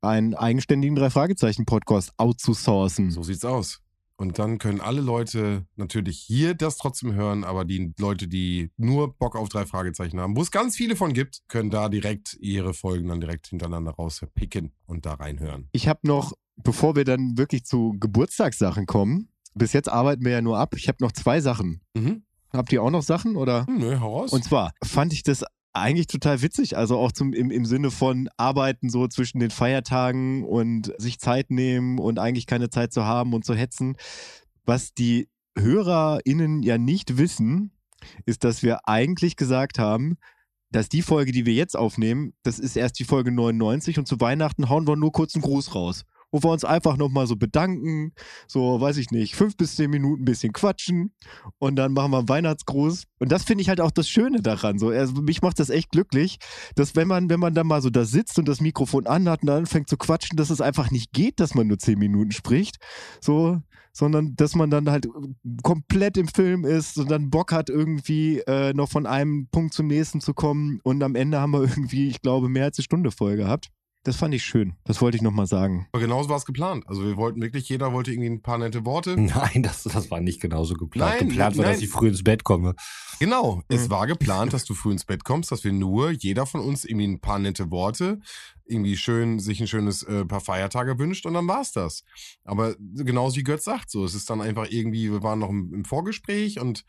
einen eigenständigen Drei-Fragezeichen-Podcast outzusourcen. So sieht's aus. Und dann können alle Leute natürlich hier das trotzdem hören, aber die Leute, die nur Bock auf drei Fragezeichen haben, wo es ganz viele von gibt, können da direkt ihre Folgen dann direkt hintereinander rauspicken und da reinhören. Ich habe noch, bevor wir dann wirklich zu Geburtstagssachen kommen, bis jetzt arbeiten wir ja nur ab. Ich habe noch zwei Sachen. Mhm. Habt ihr auch noch Sachen oder? Hm, nö, hau raus. Und zwar fand ich das eigentlich total witzig, also auch zum, im, im Sinne von Arbeiten so zwischen den Feiertagen und sich Zeit nehmen und eigentlich keine Zeit zu haben und zu hetzen. Was die HörerInnen ja nicht wissen, ist, dass wir eigentlich gesagt haben, dass die Folge, die wir jetzt aufnehmen, das ist erst die Folge 99 und zu Weihnachten hauen wir nur kurz einen Gruß raus. Wo wir uns einfach nochmal so bedanken, so, weiß ich nicht, fünf bis zehn Minuten ein bisschen quatschen und dann machen wir einen Weihnachtsgruß. Und das finde ich halt auch das Schöne daran. So, also mich macht das echt glücklich, dass wenn man, wenn man dann mal so da sitzt und das Mikrofon anhat und dann anfängt zu quatschen, dass es einfach nicht geht, dass man nur zehn Minuten spricht. So, sondern dass man dann halt komplett im Film ist und dann Bock hat, irgendwie äh, noch von einem Punkt zum nächsten zu kommen. Und am Ende haben wir irgendwie, ich glaube, mehr als eine Stunde voll gehabt. Das fand ich schön. Das wollte ich nochmal sagen. Aber genauso war es geplant. Also wir wollten wirklich, jeder wollte irgendwie ein paar nette Worte. (laughs) Nein, das, das war nicht genauso geplant. Nein, geplant war, nein. dass ich früh ins Bett komme. Genau, es Mhm. war geplant, dass du früh ins Bett kommst, dass wir nur, jeder von uns irgendwie ein paar nette Worte, irgendwie schön, sich ein schönes äh, paar Feiertage wünscht und dann war's das. Aber genauso wie Götz sagt, so, es ist dann einfach irgendwie, wir waren noch im, im Vorgespräch und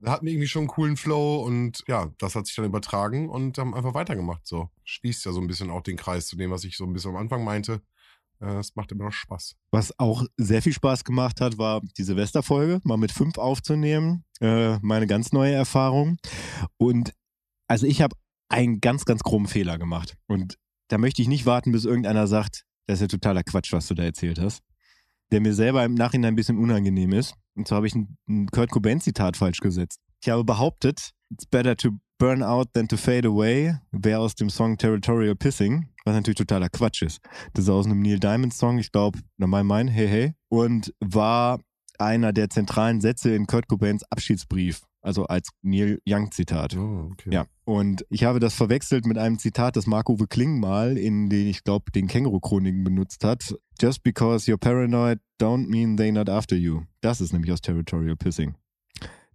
da hatten irgendwie schon einen coolen Flow und ja, das hat sich dann übertragen und haben einfach weitergemacht, so. Schließt ja so ein bisschen auch den Kreis zu dem, was ich so ein bisschen am Anfang meinte. Äh, Es macht immer noch Spaß. Was auch sehr viel Spaß gemacht hat, war die Silvesterfolge, mal mit fünf aufzunehmen. Äh, meine ganz neue Erfahrung. Und also ich habe einen ganz, ganz groben Fehler gemacht. Und da möchte ich nicht warten, bis irgendeiner sagt, das ist ja totaler Quatsch, was du da erzählt hast. Der mir selber im Nachhinein ein bisschen unangenehm ist. Und zwar habe ich ein Kurt Cobain-Zitat falsch gesetzt. Ich habe behauptet, it's better to burn out than to fade away, wäre aus dem Song Territorial Pissing, was natürlich totaler Quatsch ist. Das ist aus einem Neil Diamond Song, ich glaube, na mein mein, hey hey, und war einer der zentralen Sätze in Kurt Cobains Abschiedsbrief Also als Neil Young Zitat. Oh, okay. Ja, und ich habe das verwechselt mit einem Zitat, das Marco Kling mal in den, ich glaube, den Känguru-Chroniken benutzt hat. Just because you're paranoid don't mean they're not after you. Das ist nämlich aus Territorial Pissing.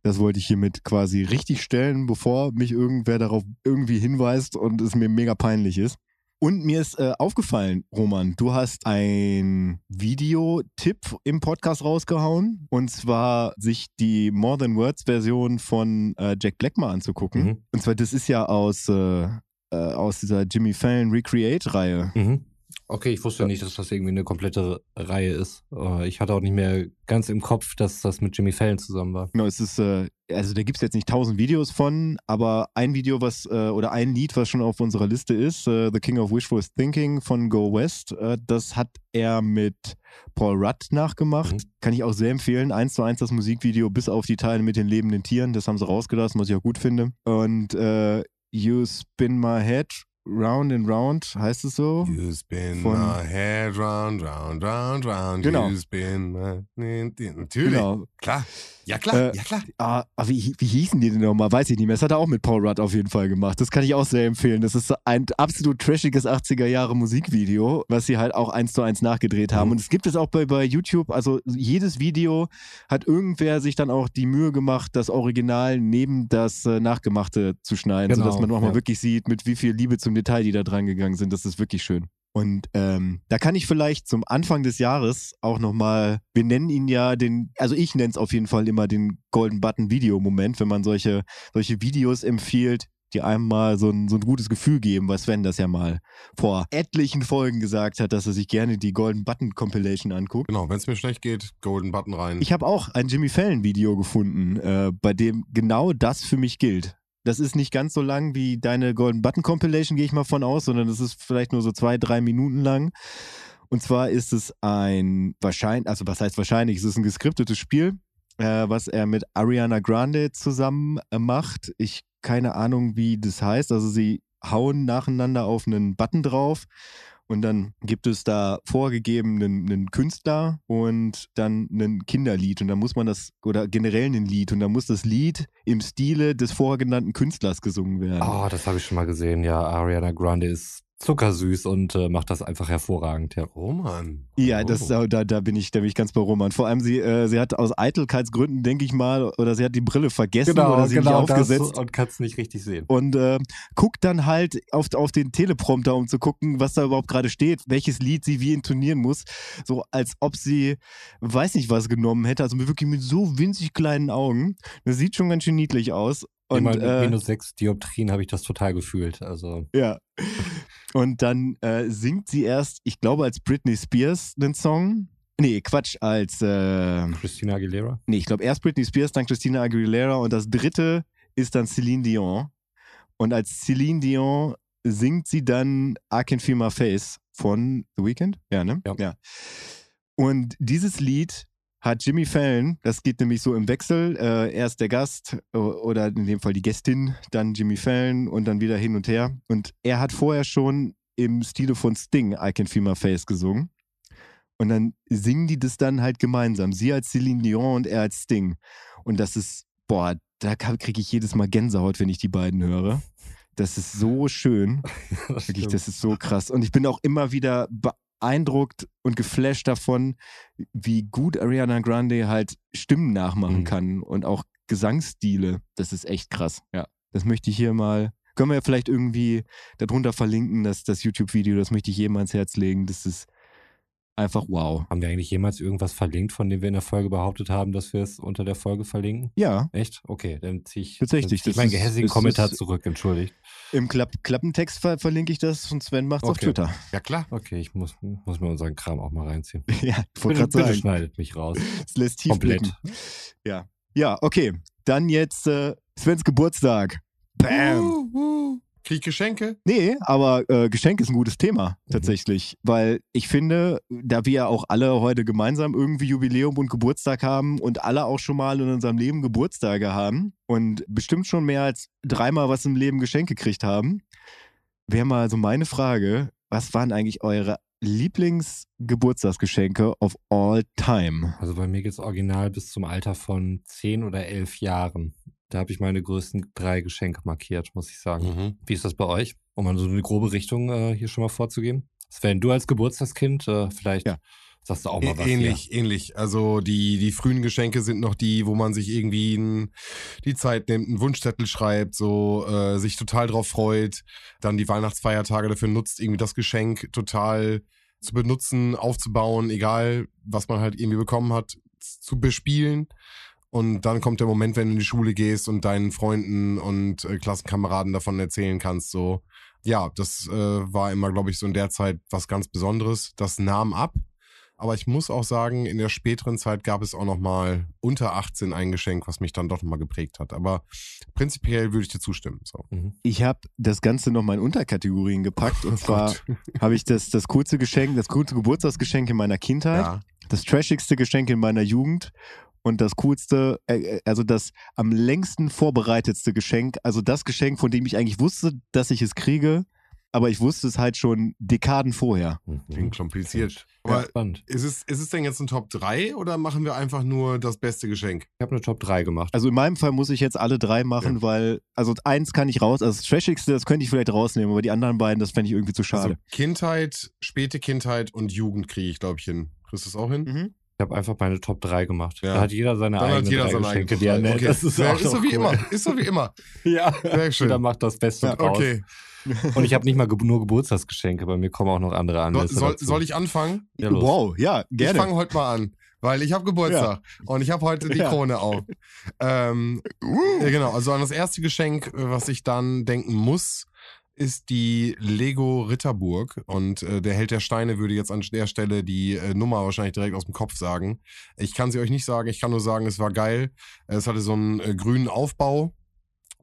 Das wollte ich hiermit quasi richtig stellen, bevor mich irgendwer darauf irgendwie hinweist und es mir mega peinlich ist. Und mir ist äh, aufgefallen, Roman, du hast ein Videotipp im Podcast rausgehauen. Und zwar sich die More Than Words Version von äh, Jack Black mal anzugucken. Mhm. Und zwar, das ist ja aus, äh, äh, aus dieser Jimmy Fallon Recreate-Reihe. Mhm. Okay, ich wusste nicht, dass das irgendwie eine komplette Reihe ist. Äh, Ich hatte auch nicht mehr ganz im Kopf, dass das mit Jimmy Fallon zusammen war. Genau, es ist, äh, also da gibt es jetzt nicht tausend Videos von, aber ein Video, was, äh, oder ein Lied, was schon auf unserer Liste ist, äh, The King of Wishful Thinking von Go West, äh, das hat er mit Paul Rudd nachgemacht. Mhm. Kann ich auch sehr empfehlen. Eins zu eins das Musikvideo, bis auf die Teile mit den lebenden Tieren. Das haben sie rausgelassen, was ich auch gut finde. Und äh, You Spin My Head Round and Round, heißt es so? You spin Von- my head round, round, round, round. Genau. You spin my... Natürlich. Genau. Klar. Ja, klar. Äh, ja, klar. Ah, aber wie, wie hießen die denn nochmal? Weiß ich nicht mehr. Das hat er auch mit Paul Rudd auf jeden Fall gemacht. Das kann ich auch sehr empfehlen. Das ist ein absolut trashiges 80er Jahre Musikvideo, was sie halt auch eins zu eins nachgedreht haben. Mhm. Und es gibt es auch bei, bei YouTube. Also jedes Video hat irgendwer sich dann auch die Mühe gemacht, das Original neben das äh, Nachgemachte zu schneiden, Genau, sodass man auch mal ja. wirklich sieht, mit wie viel Liebe zum Detail die da dran gegangen sind. Das ist wirklich schön. Und ähm, da kann ich vielleicht zum Anfang des Jahres auch nochmal, wir nennen ihn ja den, also ich nenne es auf jeden Fall immer den Golden Button Video Moment, wenn man solche, solche Videos empfiehlt, die einem mal so ein, so ein gutes Gefühl geben, weil Sven das ja mal vor etlichen Folgen gesagt hat, dass er sich gerne die Golden Button Compilation anguckt. Genau, wenn es mir schlecht geht, Golden Button rein. Ich habe auch ein Jimmy Fallon Video gefunden, äh, bei dem genau das für mich gilt. Das ist nicht ganz so lang wie deine Golden Button Compilation, gehe ich mal von aus, sondern das ist vielleicht nur so zwei, drei Minuten lang. Und zwar ist es ein wahrscheinlich, also was heißt wahrscheinlich, es ist ein geskriptetes Spiel, äh, was er mit Ariana Grande zusammen äh, macht. Ich keine Ahnung, wie das heißt. Also sie hauen nacheinander auf einen Button drauf und dann gibt es da vorgegeben einen, einen Künstler und dann ein Kinderlied. Und dann muss man das, oder generell ein Lied. Und dann muss das Lied im Stile des vorgenannten Künstlers gesungen werden. Oh, das habe ich schon mal gesehen. Ja, Ariana Grande ist zuckersüß und äh, macht das einfach hervorragend. Ja. Roman. Ja, das, Oh. da, da, bin ich, da bin ich ganz bei Roman. Vor allem, sie, äh, sie hat aus Eitelkeitsgründen, denke ich mal, oder sie hat die Brille vergessen oder sie nicht aufgesetzt. Genau, und kann es nicht richtig sehen. und äh, guckt dann halt auf, auf den Teleprompter, um zu gucken, was da überhaupt gerade steht, welches Lied sie wie intonieren muss. So als ob sie, weiß nicht, was genommen hätte. Also wirklich mit so winzig kleinen Augen. Das sieht schon ganz schön niedlich aus. Und, Immer mit äh, minus sechs Dioptrien habe ich das total gefühlt. Also ja. Und dann äh, singt sie erst, ich glaube, als Britney Spears einen Song. Nee, Quatsch, als äh, Christina Aguilera. Nee, ich glaube erst Britney Spears, dann Christina Aguilera und das dritte ist dann Celine Dion. Und als Celine Dion singt sie dann I Can Feel My Face von The Weeknd. Ja, ne? Ja. Und dieses Lied hat Jimmy Fallon, das geht nämlich so im Wechsel, äh, erst der Gast oder in dem Fall die Gästin, dann Jimmy Fallon und dann wieder hin und her. Und er hat vorher schon im Stile von Sting I Can Feel My Face gesungen. Und dann singen die das dann halt gemeinsam. Sie als Celine Dion und er als Sting. Und das ist, boah, da kriege ich jedes Mal Gänsehaut, wenn ich die beiden höre. Das ist so schön. (laughs) Das Wirklich, das ist so krass. Und ich bin auch immer wieder beeindruckt und geflasht davon, wie gut Ariana Grande halt Stimmen nachmachen Mhm. kann und auch Gesangsstile. Das ist echt krass. Ja, das möchte ich hier mal. Können wir ja vielleicht irgendwie darunter verlinken, dass das YouTube-Video, das möchte ich jedem ans Herz legen. Das ist einfach wow. Haben wir eigentlich jemals irgendwas verlinkt, von dem wir in der Folge behauptet haben, dass wir es unter der Folge verlinken? Ja, Echt? Okay, dann ziehe ich, Tatsächlich, zieh ich meinen gehässigen Kommentar ist- zurück, entschuldigt. im Klapp Klappentext ver verlinke ich das und Sven macht's auf Okay. Twitter. Ja, klar. Okay, ich muss, muss mir unseren Kram auch mal reinziehen. (laughs) ja, ich wollte Bitte, gerade bitte sagen, schneidet mich raus. (laughs) es lässt tief Komplett. blicken. Ja. Ja, okay. Dann jetzt äh, Svens Geburtstag. Bam. Uh, uh. Krieg ich Geschenke? Nee, aber äh, Geschenk ist ein gutes Thema Mhm. tatsächlich, weil ich finde, da wir ja auch alle heute gemeinsam irgendwie Jubiläum und Geburtstag haben und alle auch schon mal in unserem Leben Geburtstage haben und bestimmt schon mehr als dreimal was im Leben geschenkt gekriegt haben, wäre mal so meine Frage, was waren eigentlich eure Lieblingsgeburtstagsgeschenke of all time? Also bei mir geht's original bis zum Alter von 10 oder 11 Jahren. Da habe ich meine größten drei Geschenke markiert, muss ich sagen. Mhm. Wie ist das bei euch? Um mal so eine grobe Richtung äh, hier schon mal vorzugeben. Sven, du als Geburtstagskind, äh, vielleicht Ja. sagst du auch mal was. ähnlich, ähnlich. Also die, die frühen Geschenke sind noch die, wo man sich irgendwie n, die Zeit nimmt, einen Wunschzettel schreibt, so äh, sich total drauf freut, dann die Weihnachtsfeiertage dafür nutzt, irgendwie das Geschenk total zu benutzen, aufzubauen, egal was man halt irgendwie bekommen hat, zu bespielen. Und dann kommt der Moment, wenn du in die Schule gehst und deinen Freunden und äh, Klassenkameraden davon erzählen kannst, so. Ja, das äh, war immer, glaube ich, so in der Zeit was ganz Besonderes. Das nahm ab. Aber ich muss auch sagen, in der späteren Zeit gab es auch noch mal unter 18 ein Geschenk, was mich dann doch noch mal geprägt hat. Aber prinzipiell würde ich dir zustimmen. So. Mhm. Ich habe das Ganze nochmal in Unterkategorien gepackt. (laughs) Und zwar habe ich das, das coolste Geschenk, das coolste Geburtstagsgeschenk in meiner Kindheit, ja. das trashigste Geschenk in meiner Jugend und das coolste, äh, äh, also das am längsten vorbereitetste Geschenk. Also das Geschenk, von dem ich eigentlich wusste, dass ich es kriege, aber ich wusste es halt schon Dekaden vorher. Klingt kompliziert. Ja, Aber spannend. ist es, ist es denn jetzt ein Top 3 oder machen wir einfach nur das beste Geschenk? Ich habe eine Top 3 gemacht. Also in meinem Fall muss ich jetzt alle drei machen, weil, also eins kann ich raus, also das Trashigste, das könnte ich vielleicht rausnehmen, aber die anderen beiden, das fände ich irgendwie zu schade. Also Kindheit, späte Kindheit und Jugend kriege ich, glaube ich, hin. Kriegst du es auch hin? Mhm. Ich habe einfach meine Top 3 gemacht. Ja. Da hat jeder seine Dann eigenen hat jeder drei seine eigene die er 3. nennt. Okay. Das ist, Ja, auch ist so wie cool. immer. Ist so wie immer. (laughs) Ja, Sehr schön. jeder macht das Beste Ja, draus. Okay. Und ich habe nicht mal ge nur Geburtstagsgeschenke, bei mir kommen auch noch andere Anlässe soll, soll ich anfangen? Ja, los. wow, ja, Ich gerne. fange heute mal an, weil ich habe Geburtstag und ich habe heute die Ja. Krone auf. (laughs) Ähm, ja, genau, also an das erste Geschenk, äh, was ich dann denken muss, ist die Lego Ritterburg und äh, der Held der Steine würde jetzt an der Stelle die äh, Nummer wahrscheinlich direkt aus dem Kopf sagen. Ich kann sie euch nicht sagen, ich kann nur sagen, es war geil. Es hatte so einen äh, grünen Aufbau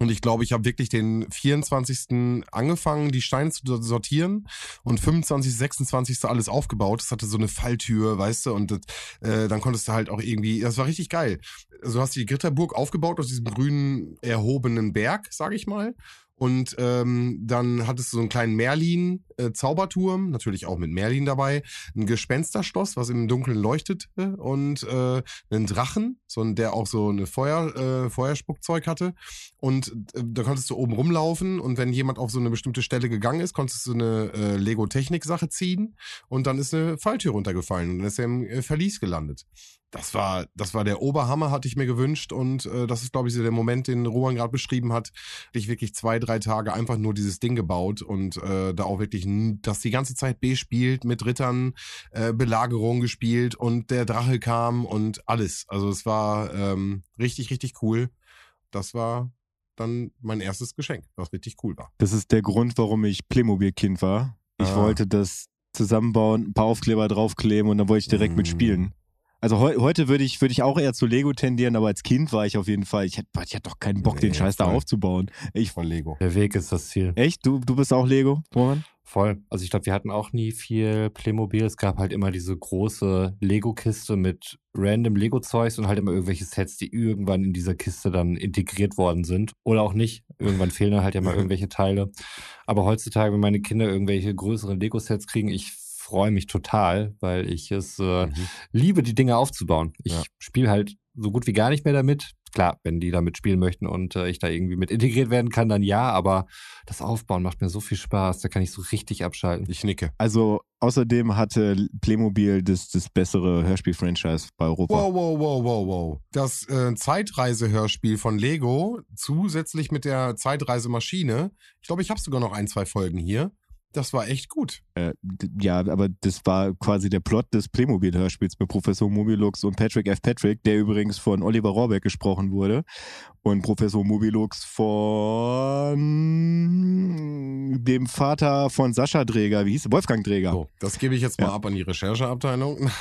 und ich glaube, ich habe wirklich den 24. angefangen, die Steine zu sortieren und 25, 26. alles aufgebaut. Das hatte so eine Falltür, weißt du, und das, äh, dann konntest du halt auch irgendwie, das war richtig geil. Also du hast die Gritterburg aufgebaut aus diesem grünen erhobenen Berg, sag ich mal. Und ähm, dann hattest du so einen kleinen Merlin-Zauberturm, natürlich auch mit Merlin dabei, ein Gespensterschloss, was im Dunkeln leuchtete und äh, einen Drachen, so ein, der auch so eine Feuer, äh, Feuerspuckzeug hatte. Und äh, da konntest du oben rumlaufen und wenn jemand auf so eine bestimmte Stelle gegangen ist, konntest du eine äh, Lego-Technik-Sache ziehen und dann ist eine Falltür runtergefallen und dann ist er im äh, Verlies gelandet. Das war, das war der Oberhammer, hatte ich mir gewünscht und äh, das ist, glaube ich, so der Moment, den Roman gerade beschrieben hat. Ich wirklich zwei, drei Tage einfach nur dieses Ding gebaut und äh, da auch wirklich das die ganze Zeit B spielt, mit Rittern, äh, Belagerung gespielt und der Drache kam und alles. Also es war ähm, richtig, richtig cool. Das war dann mein erstes Geschenk, was richtig cool war. Das ist der Grund, warum ich Playmobil-Kind war. Ich Ah. wollte das zusammenbauen, ein paar Aufkleber draufkleben und dann wollte ich direkt Mm. mitspielen. Also heu heute würde ich, würde ich auch eher zu Lego tendieren, aber als Kind war ich auf jeden Fall, ich hatte, ich hatte doch keinen Bock, den Nee, Scheiß da voll. aufzubauen. Ich, Von Lego. Der Weg ist das Ziel. echt? Du, du bist auch Lego, Roman? Voll. Also ich glaube, wir hatten auch nie viel Playmobil. Es gab halt immer diese große Lego-Kiste mit random Lego-Zeugs und halt immer irgendwelche Sets, die irgendwann in dieser Kiste dann integriert worden sind. Oder auch nicht. Irgendwann fehlen dann halt ja mal (laughs) irgendwelche Teile. Aber heutzutage, wenn meine Kinder irgendwelche größeren Lego-Sets kriegen, ich freue mich total, weil ich es äh, Mhm. liebe, die Dinge aufzubauen. Ich Ja. spiele halt so gut wie gar nicht mehr damit. Klar, wenn die damit spielen möchten und äh, ich da irgendwie mit integriert werden kann, dann ja, aber das Aufbauen macht mir so viel Spaß, da kann ich so richtig abschalten. Ich nicke. Also außerdem hatte Playmobil das, das bessere Hörspiel-Franchise bei Europa. Wow, wow, wow, wow, wow. Das äh, Zeitreise-Hörspiel von Lego, zusätzlich mit der Zeitreisemaschine. Ich glaube, ich habe sogar noch ein, zwei Folgen hier. Das war echt gut. Äh, ja, aber das war quasi der Plot des Playmobil-Hörspiels mit Professor Mobilux und Patrick F. Patrick, der übrigens von Oliver Rohrbeck gesprochen wurde. Und Professor Mobilux von dem Vater von Sascha Dräger, wie hieß er? Wolfgang Dräger. So, das gebe ich jetzt mal Ja. ab an die Rechercheabteilung. (laughs)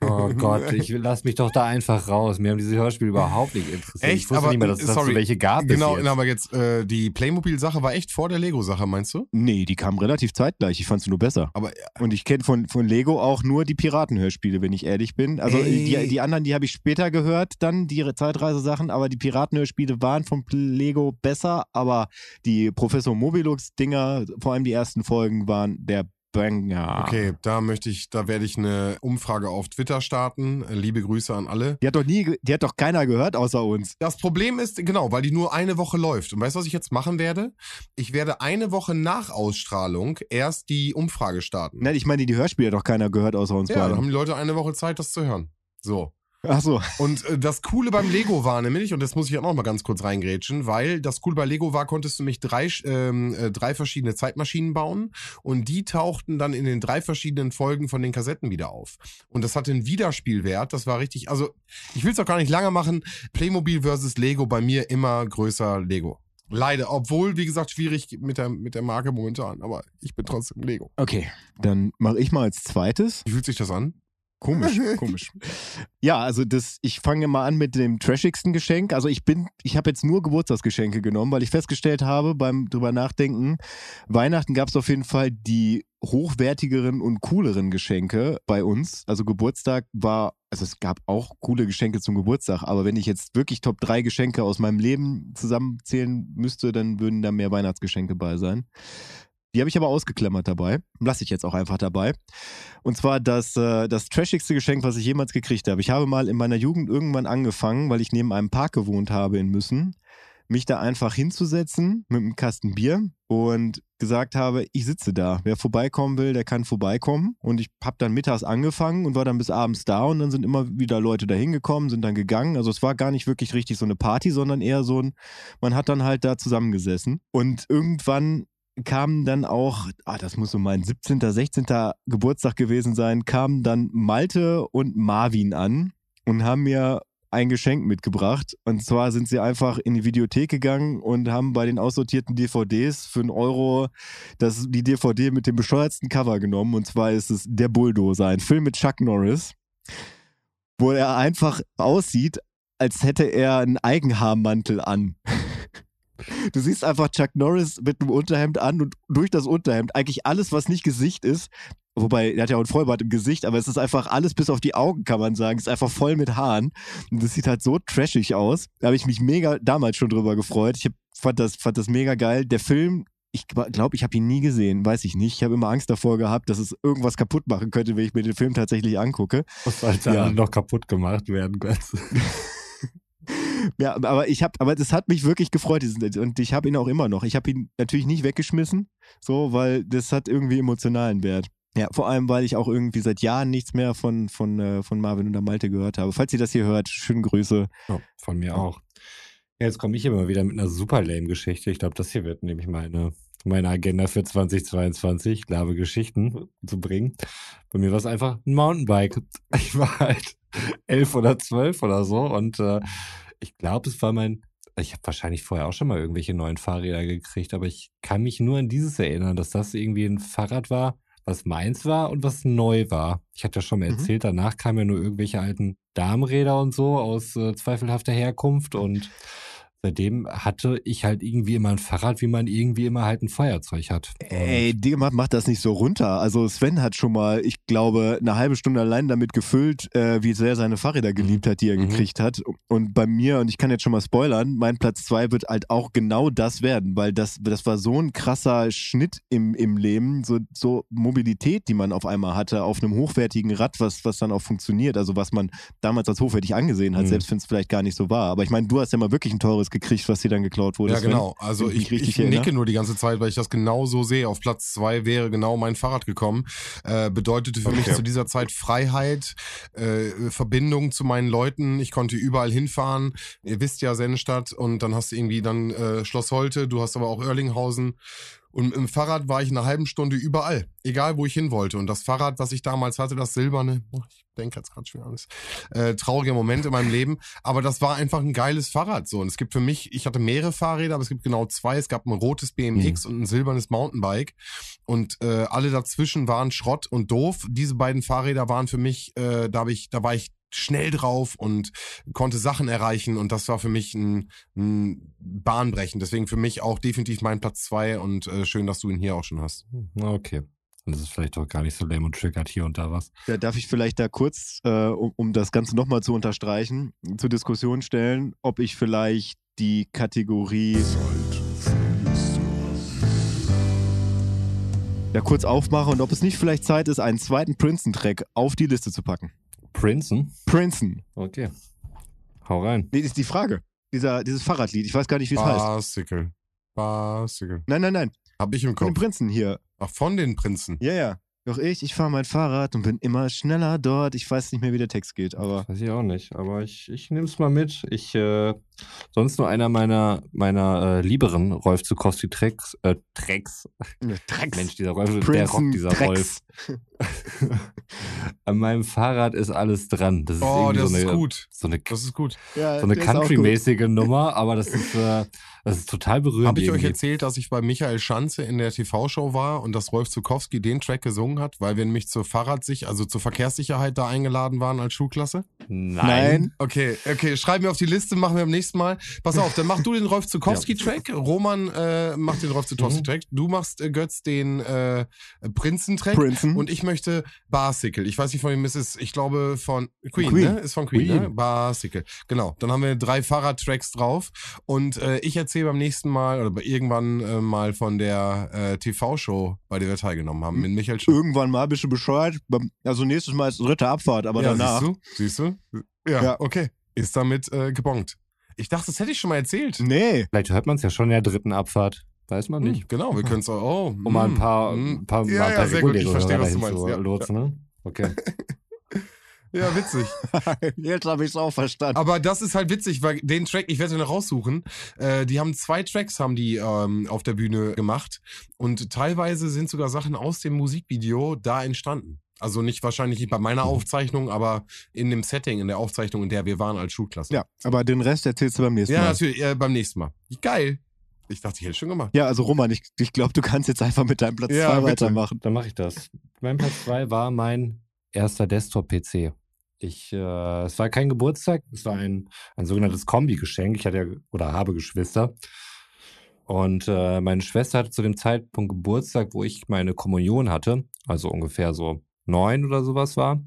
Oh Gott, ich lass mich doch da einfach raus. Mir haben diese Hörspiele überhaupt nicht interessiert. Echt? Ich wusste Aber, nicht mehr, dass es sorry. welche gab. Genau, jetzt. aber jetzt, äh, die Playmobil-Sache war echt vor der Lego-Sache, meinst du? Nee, die kamen relativ zeitgleich. Ich fand sie nur besser. Aber Und ich kenne von, von Lego auch nur die Piratenhörspiele, wenn ich ehrlich bin. Also Ey. die, die anderen, die habe ich später gehört, dann die Zeitreisesachen, aber die Piratenhörspiele waren von Lego besser, aber die Professor Mobilux-Dinger, vor allem die ersten Folgen, waren der Banger. Okay, da möchte ich, da werde ich eine Umfrage auf Twitter starten. Liebe Grüße an alle. Die hat doch nie, die hat doch keiner gehört außer uns. Das Problem ist, genau, weil die nur eine Woche läuft. Und weißt du, was ich jetzt machen werde? Ich werde eine Woche nach Ausstrahlung erst die Umfrage starten. Nein, ich meine, die Hörspiele hat doch keiner gehört außer uns ja, dann haben beiden. die Leute eine Woche Zeit, das zu hören. So. Ach so. Und äh, das Coole beim Lego war nämlich, und das muss ich auch noch mal ganz kurz reingrätschen, weil das Coole bei Lego war, konntest du nämlich drei, ähm, äh, drei verschiedene Zeitmaschinen bauen und die tauchten dann in den drei verschiedenen Folgen von den Kassetten wieder auf. Und das hatte einen Wiederspielwert, das war richtig, also ich will es auch gar nicht lange machen, Playmobil versus Lego bei mir immer größer Lego. Leider, obwohl, wie gesagt, schwierig mit der, mit der Marke momentan, aber ich bin trotzdem Lego. Okay, dann mache ich mal als zweites. Wie fühlt sich das an? Komisch, (laughs) komisch. Ja, also das, ich fange mal an mit dem trashigsten Geschenk. Also ich bin, ich habe jetzt nur Geburtstagsgeschenke genommen, weil ich festgestellt habe beim drüber nachdenken, Weihnachten gab es auf jeden Fall die hochwertigeren und cooleren Geschenke bei uns. Also Geburtstag war, also es gab auch coole Geschenke zum Geburtstag, aber wenn ich jetzt wirklich Top 3 Geschenke aus meinem Leben zusammenzählen müsste, dann würden da mehr Weihnachtsgeschenke bei sein. Die habe ich aber ausgeklammert dabei. Lasse ich jetzt auch einfach dabei. Und zwar das, äh, das trashigste Geschenk, was ich jemals gekriegt habe. Ich habe mal in meiner Jugend irgendwann angefangen, weil ich neben einem Park gewohnt habe in Müssen, mich da einfach hinzusetzen mit einem Kasten Bier und gesagt habe, ich sitze da. Wer vorbeikommen will, der kann vorbeikommen. Und ich habe dann mittags angefangen und war dann bis abends da und dann sind immer wieder Leute da hingekommen, sind dann gegangen. Also es war gar nicht wirklich richtig so eine Party, sondern eher so ein, man hat dann halt da zusammengesessen. Und irgendwann kamen dann auch, ah, das muss so mein 17., 16. Geburtstag gewesen sein, kamen dann Malte und Marvin an und haben mir ein Geschenk mitgebracht. Und zwar sind sie einfach in die Videothek gegangen und haben bei den aussortierten DVDs für einen Euro das, die DVD mit dem bescheuertsten Cover genommen. Und zwar ist es Der Bulldozer, ein Film mit Chuck Norris, wo er einfach aussieht, als hätte er einen Eigenhaarmantel an. Du siehst einfach Chuck Norris mit einem Unterhemd an und durch das Unterhemd eigentlich alles, was nicht Gesicht ist, wobei er hat ja auch ein Vollbart im Gesicht, aber es ist einfach alles bis auf die Augen, kann man sagen. Es ist einfach voll mit Haaren. Und das sieht halt so trashig aus. Da habe ich mich mega damals schon drüber gefreut. Ich hab, fand, das, fand das mega geil. Der Film, ich glaube, ich habe ihn nie gesehen, weiß ich nicht. Ich habe immer Angst davor gehabt, dass es irgendwas kaputt machen könnte, wenn ich mir den Film tatsächlich angucke. Muss halt Ja. ja. noch kaputt gemacht werden. (laughs) Ja, aber ich habe, aber das hat mich wirklich gefreut und ich habe ihn auch immer noch. Ich habe ihn natürlich nicht weggeschmissen, so, weil das hat irgendwie emotionalen Wert. Ja, vor allem, weil ich auch irgendwie seit Jahren nichts mehr von, von, äh, von Marvin und der Malte gehört habe. Falls ihr das hier hört, schöne Grüße. Ja, von mir auch. Jetzt komme ich immer wieder mit einer super lame Geschichte. Ich glaube, das hier wird nämlich meine, meine Agenda für 2022, glaube Geschichten zu bringen. Bei mir war es einfach ein Mountainbike. Ich war halt elf oder zwölf oder so und äh, ich glaube, es war mein, ich habe wahrscheinlich vorher auch schon mal irgendwelche neuen Fahrräder gekriegt, aber ich kann mich nur an dieses erinnern, dass das irgendwie ein Fahrrad war, was meins war und was neu war. Ich hatte ja schon mal Mhm. erzählt, danach kamen ja nur irgendwelche alten Darmräder und so aus äh, zweifelhafter Herkunft und seitdem hatte ich halt irgendwie immer ein Fahrrad, wie man irgendwie immer halt ein Feuerzeug hat. Und Ey, Digga, mach, das nicht so runter. Also Sven hat schon mal, ich glaube, eine halbe Stunde allein damit gefüllt, äh, wie sehr er seine Fahrräder geliebt hat, die er Mhm. gekriegt hat. Und bei mir, und ich kann jetzt schon mal spoilern, mein Platz zwei wird halt auch genau das werden, weil das, das war so ein krasser Schnitt im, im Leben, so, so Mobilität, die man auf einmal hatte, auf einem hochwertigen Rad, was, was dann auch funktioniert, also was man damals als hochwertig angesehen hat, Mhm. selbst wenn es vielleicht gar nicht so war. Aber ich meine, du hast ja mal wirklich ein teures gekriegt, was dir dann geklaut wurde. Ja, genau. Also ich ich, mich ich erinnere. nicke nur die ganze Zeit, weil ich das genau so sehe. Auf Platz zwei wäre genau mein Fahrrad gekommen. Äh, bedeutete für mich Okay. zu dieser Zeit Freiheit, äh, Verbindung zu meinen Leuten. Ich konnte überall hinfahren. Ihr wisst ja Sennestadt und dann hast du irgendwie dann äh, Schloss Holte, du hast aber auch Erlinghausen. Und im Fahrrad war ich eine halbe Stunde überall, egal wo ich hin wollte. Und das Fahrrad, was ich damals hatte, das silberne, oh, ich denke jetzt gerade schwer alles, äh, trauriger Moment in meinem Leben. Aber das war einfach ein geiles Fahrrad. So. Und es gibt für mich, ich hatte mehrere Fahrräder, aber es gibt genau zwei. Es gab ein rotes BMX und ein silbernes Mountainbike. Und äh, alle dazwischen waren Schrott und doof. Diese beiden Fahrräder waren für mich, äh, da, hab ich, da war ich schnell drauf und konnte Sachen erreichen und das war für mich ein, ein Bahnbrechen. Deswegen für mich auch definitiv mein Platz zwei und äh, schön, dass du ihn hier auch schon hast. Okay. Und das ist vielleicht doch gar nicht so lame und triggert hier und da was. Ja, darf ich vielleicht da kurz, äh, um, um das Ganze nochmal zu unterstreichen, zur Diskussion stellen, ob ich vielleicht die Kategorie ja kurz aufmache und ob es nicht vielleicht Zeit ist, einen zweiten Princeton-Track auf die Liste zu packen. Princeton? Princeton. Okay. Hau rein. Nee, ist die Frage. Dieser, dieses Fahrradlied. Ich weiß gar nicht, wie es heißt. Bicycle. Bicycle. Nein, nein, nein. Hab ich im Von den Kopf. Prinzen hier. Ach, von den Prinzen. Ja, ja. Doch ich, ich fahre mein Fahrrad und bin immer schneller dort. Ich weiß nicht mehr, wie der Text geht, aber. Weiß ich auch nicht, aber ich, ich nehme es mal mit. Ich, äh, sonst nur einer meiner, meiner äh, lieberen Rolf Zukowski Tracks, äh, Tracks. Drecks. Mensch, dieser Rolf, der Princeton Rock, dieser Drecks. Rolf. (laughs) An meinem Fahrrad ist alles dran. Das ist Oh, irgendwie das so ist eine, gut. so eine, Das ist gut. Ja, so eine der ist. Country-mäßige Nummer, aber das ist, äh, das ist total berührend. Habe ich euch irgendwie. erzählt, dass ich bei Michael Schanze in der TV-Show war und dass Rolf Zukowski den Track gesungen hat, weil wir nämlich zur Fahrradsicherheit, also zur Verkehrssicherheit da eingeladen waren als Schulklasse? Nein. Okay, okay, schreib mir auf die Liste, machen wir beim nächsten Mal. Pass auf, dann mach du den Rolf (laughs) Zukowski-Track, Roman äh, macht den Rolf Zukowski-Track, du machst äh, Götz den äh, Prinzen-Track Princeton. und ich möchte Barsicle. Ich weiß nicht von wem es ist, ich glaube von Queen, Queen. ne? Ist von Queen, Queen. ne? Barsicle. Genau, dann haben wir drei Fahrradtracks drauf und äh, ich erzähle beim nächsten Mal oder bei- irgendwann äh, mal von der äh, TV-Show, bei der wir teilgenommen haben, mit Michael Schanze. Irgendwann mal bist du bescheuert. Also nächstes Mal ist dritte Abfahrt, aber ja, danach. Siehst du? Siehst du? Ja, Ja. okay. Ist damit äh, gebongt. Ich dachte, das hätte ich schon mal erzählt. Nee. Vielleicht hört man es ja schon in der dritten Abfahrt. Weiß man nicht. Hm, genau, wir (laughs) können es auch. Oh, Um mal ein hm, paar, hm. ein paar, Ja, mal ein ja, paar sehr gut. Ich verstehe, was du meinst. zu Ja, lotsen, ne? Okay. (laughs) ja, witzig. (laughs) Jetzt habe ich es auch verstanden. Aber das ist halt witzig, weil den Track, ich werde ihn noch raussuchen. Äh, die haben zwei Tracks haben die ähm, auf der Bühne gemacht und teilweise sind sogar Sachen aus dem Musikvideo da entstanden. Also nicht wahrscheinlich nicht bei meiner Aufzeichnung, aber in dem Setting, in der Aufzeichnung, in der wir waren als Schulklasse. Ja, aber den Rest erzählst du beim nächsten ja Mal. natürlich, äh, beim nächsten Mal. Geil. Ich dachte, ich hätte es schon gemacht. Ja, also Roman, ich, ich glaube, du kannst jetzt einfach mit deinem Platz 2 Ja, weitermachen. Dann mache ich das. Mein Platz 2 war mein erster Desktop-PC. Ich, äh, es war kein Geburtstag, es war ein, ein sogenanntes Kombi-Geschenk. Ich hatte ja oder habe Geschwister. Und äh, meine Schwester hatte zu dem Zeitpunkt Geburtstag, wo ich meine Kommunion hatte, also ungefähr so neun oder sowas war.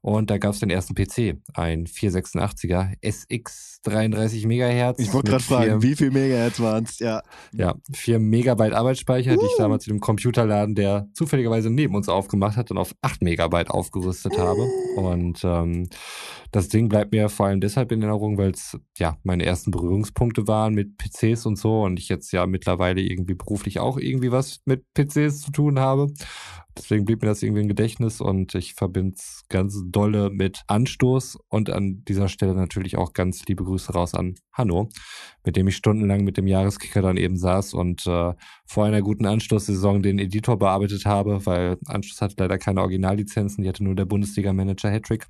Und da gab es den ersten PC, ein 486er SX 33 Megahertz. Ich wollte gerade fragen, wie viel Megahertz waren es? Ja. ja, 4 Megabyte Arbeitsspeicher, die ich damals in dem Computerladen, der zufälligerweise neben uns aufgemacht hat, dann auf 8 Megabyte aufgerüstet habe. Und ähm, das Ding bleibt mir vor allem deshalb in Erinnerung, weil es ja meine ersten Berührungspunkte waren mit PCs und so und ich jetzt ja mittlerweile irgendwie beruflich auch irgendwie was mit PCs zu tun habe. Deswegen blieb mir das irgendwie im Gedächtnis und ich verbinde es ganz dolle mit Anstoß und an dieser Stelle natürlich auch ganz liebe Grüße raus an Hanno, mit dem ich stundenlang mit dem Jahreskicker dann eben saß und äh, vor einer guten Anstoßsaison den Editor bearbeitet habe, weil Anstoß hatte leider keine Originallizenzen, die hatte nur der Bundesliga-Manager Hattrick.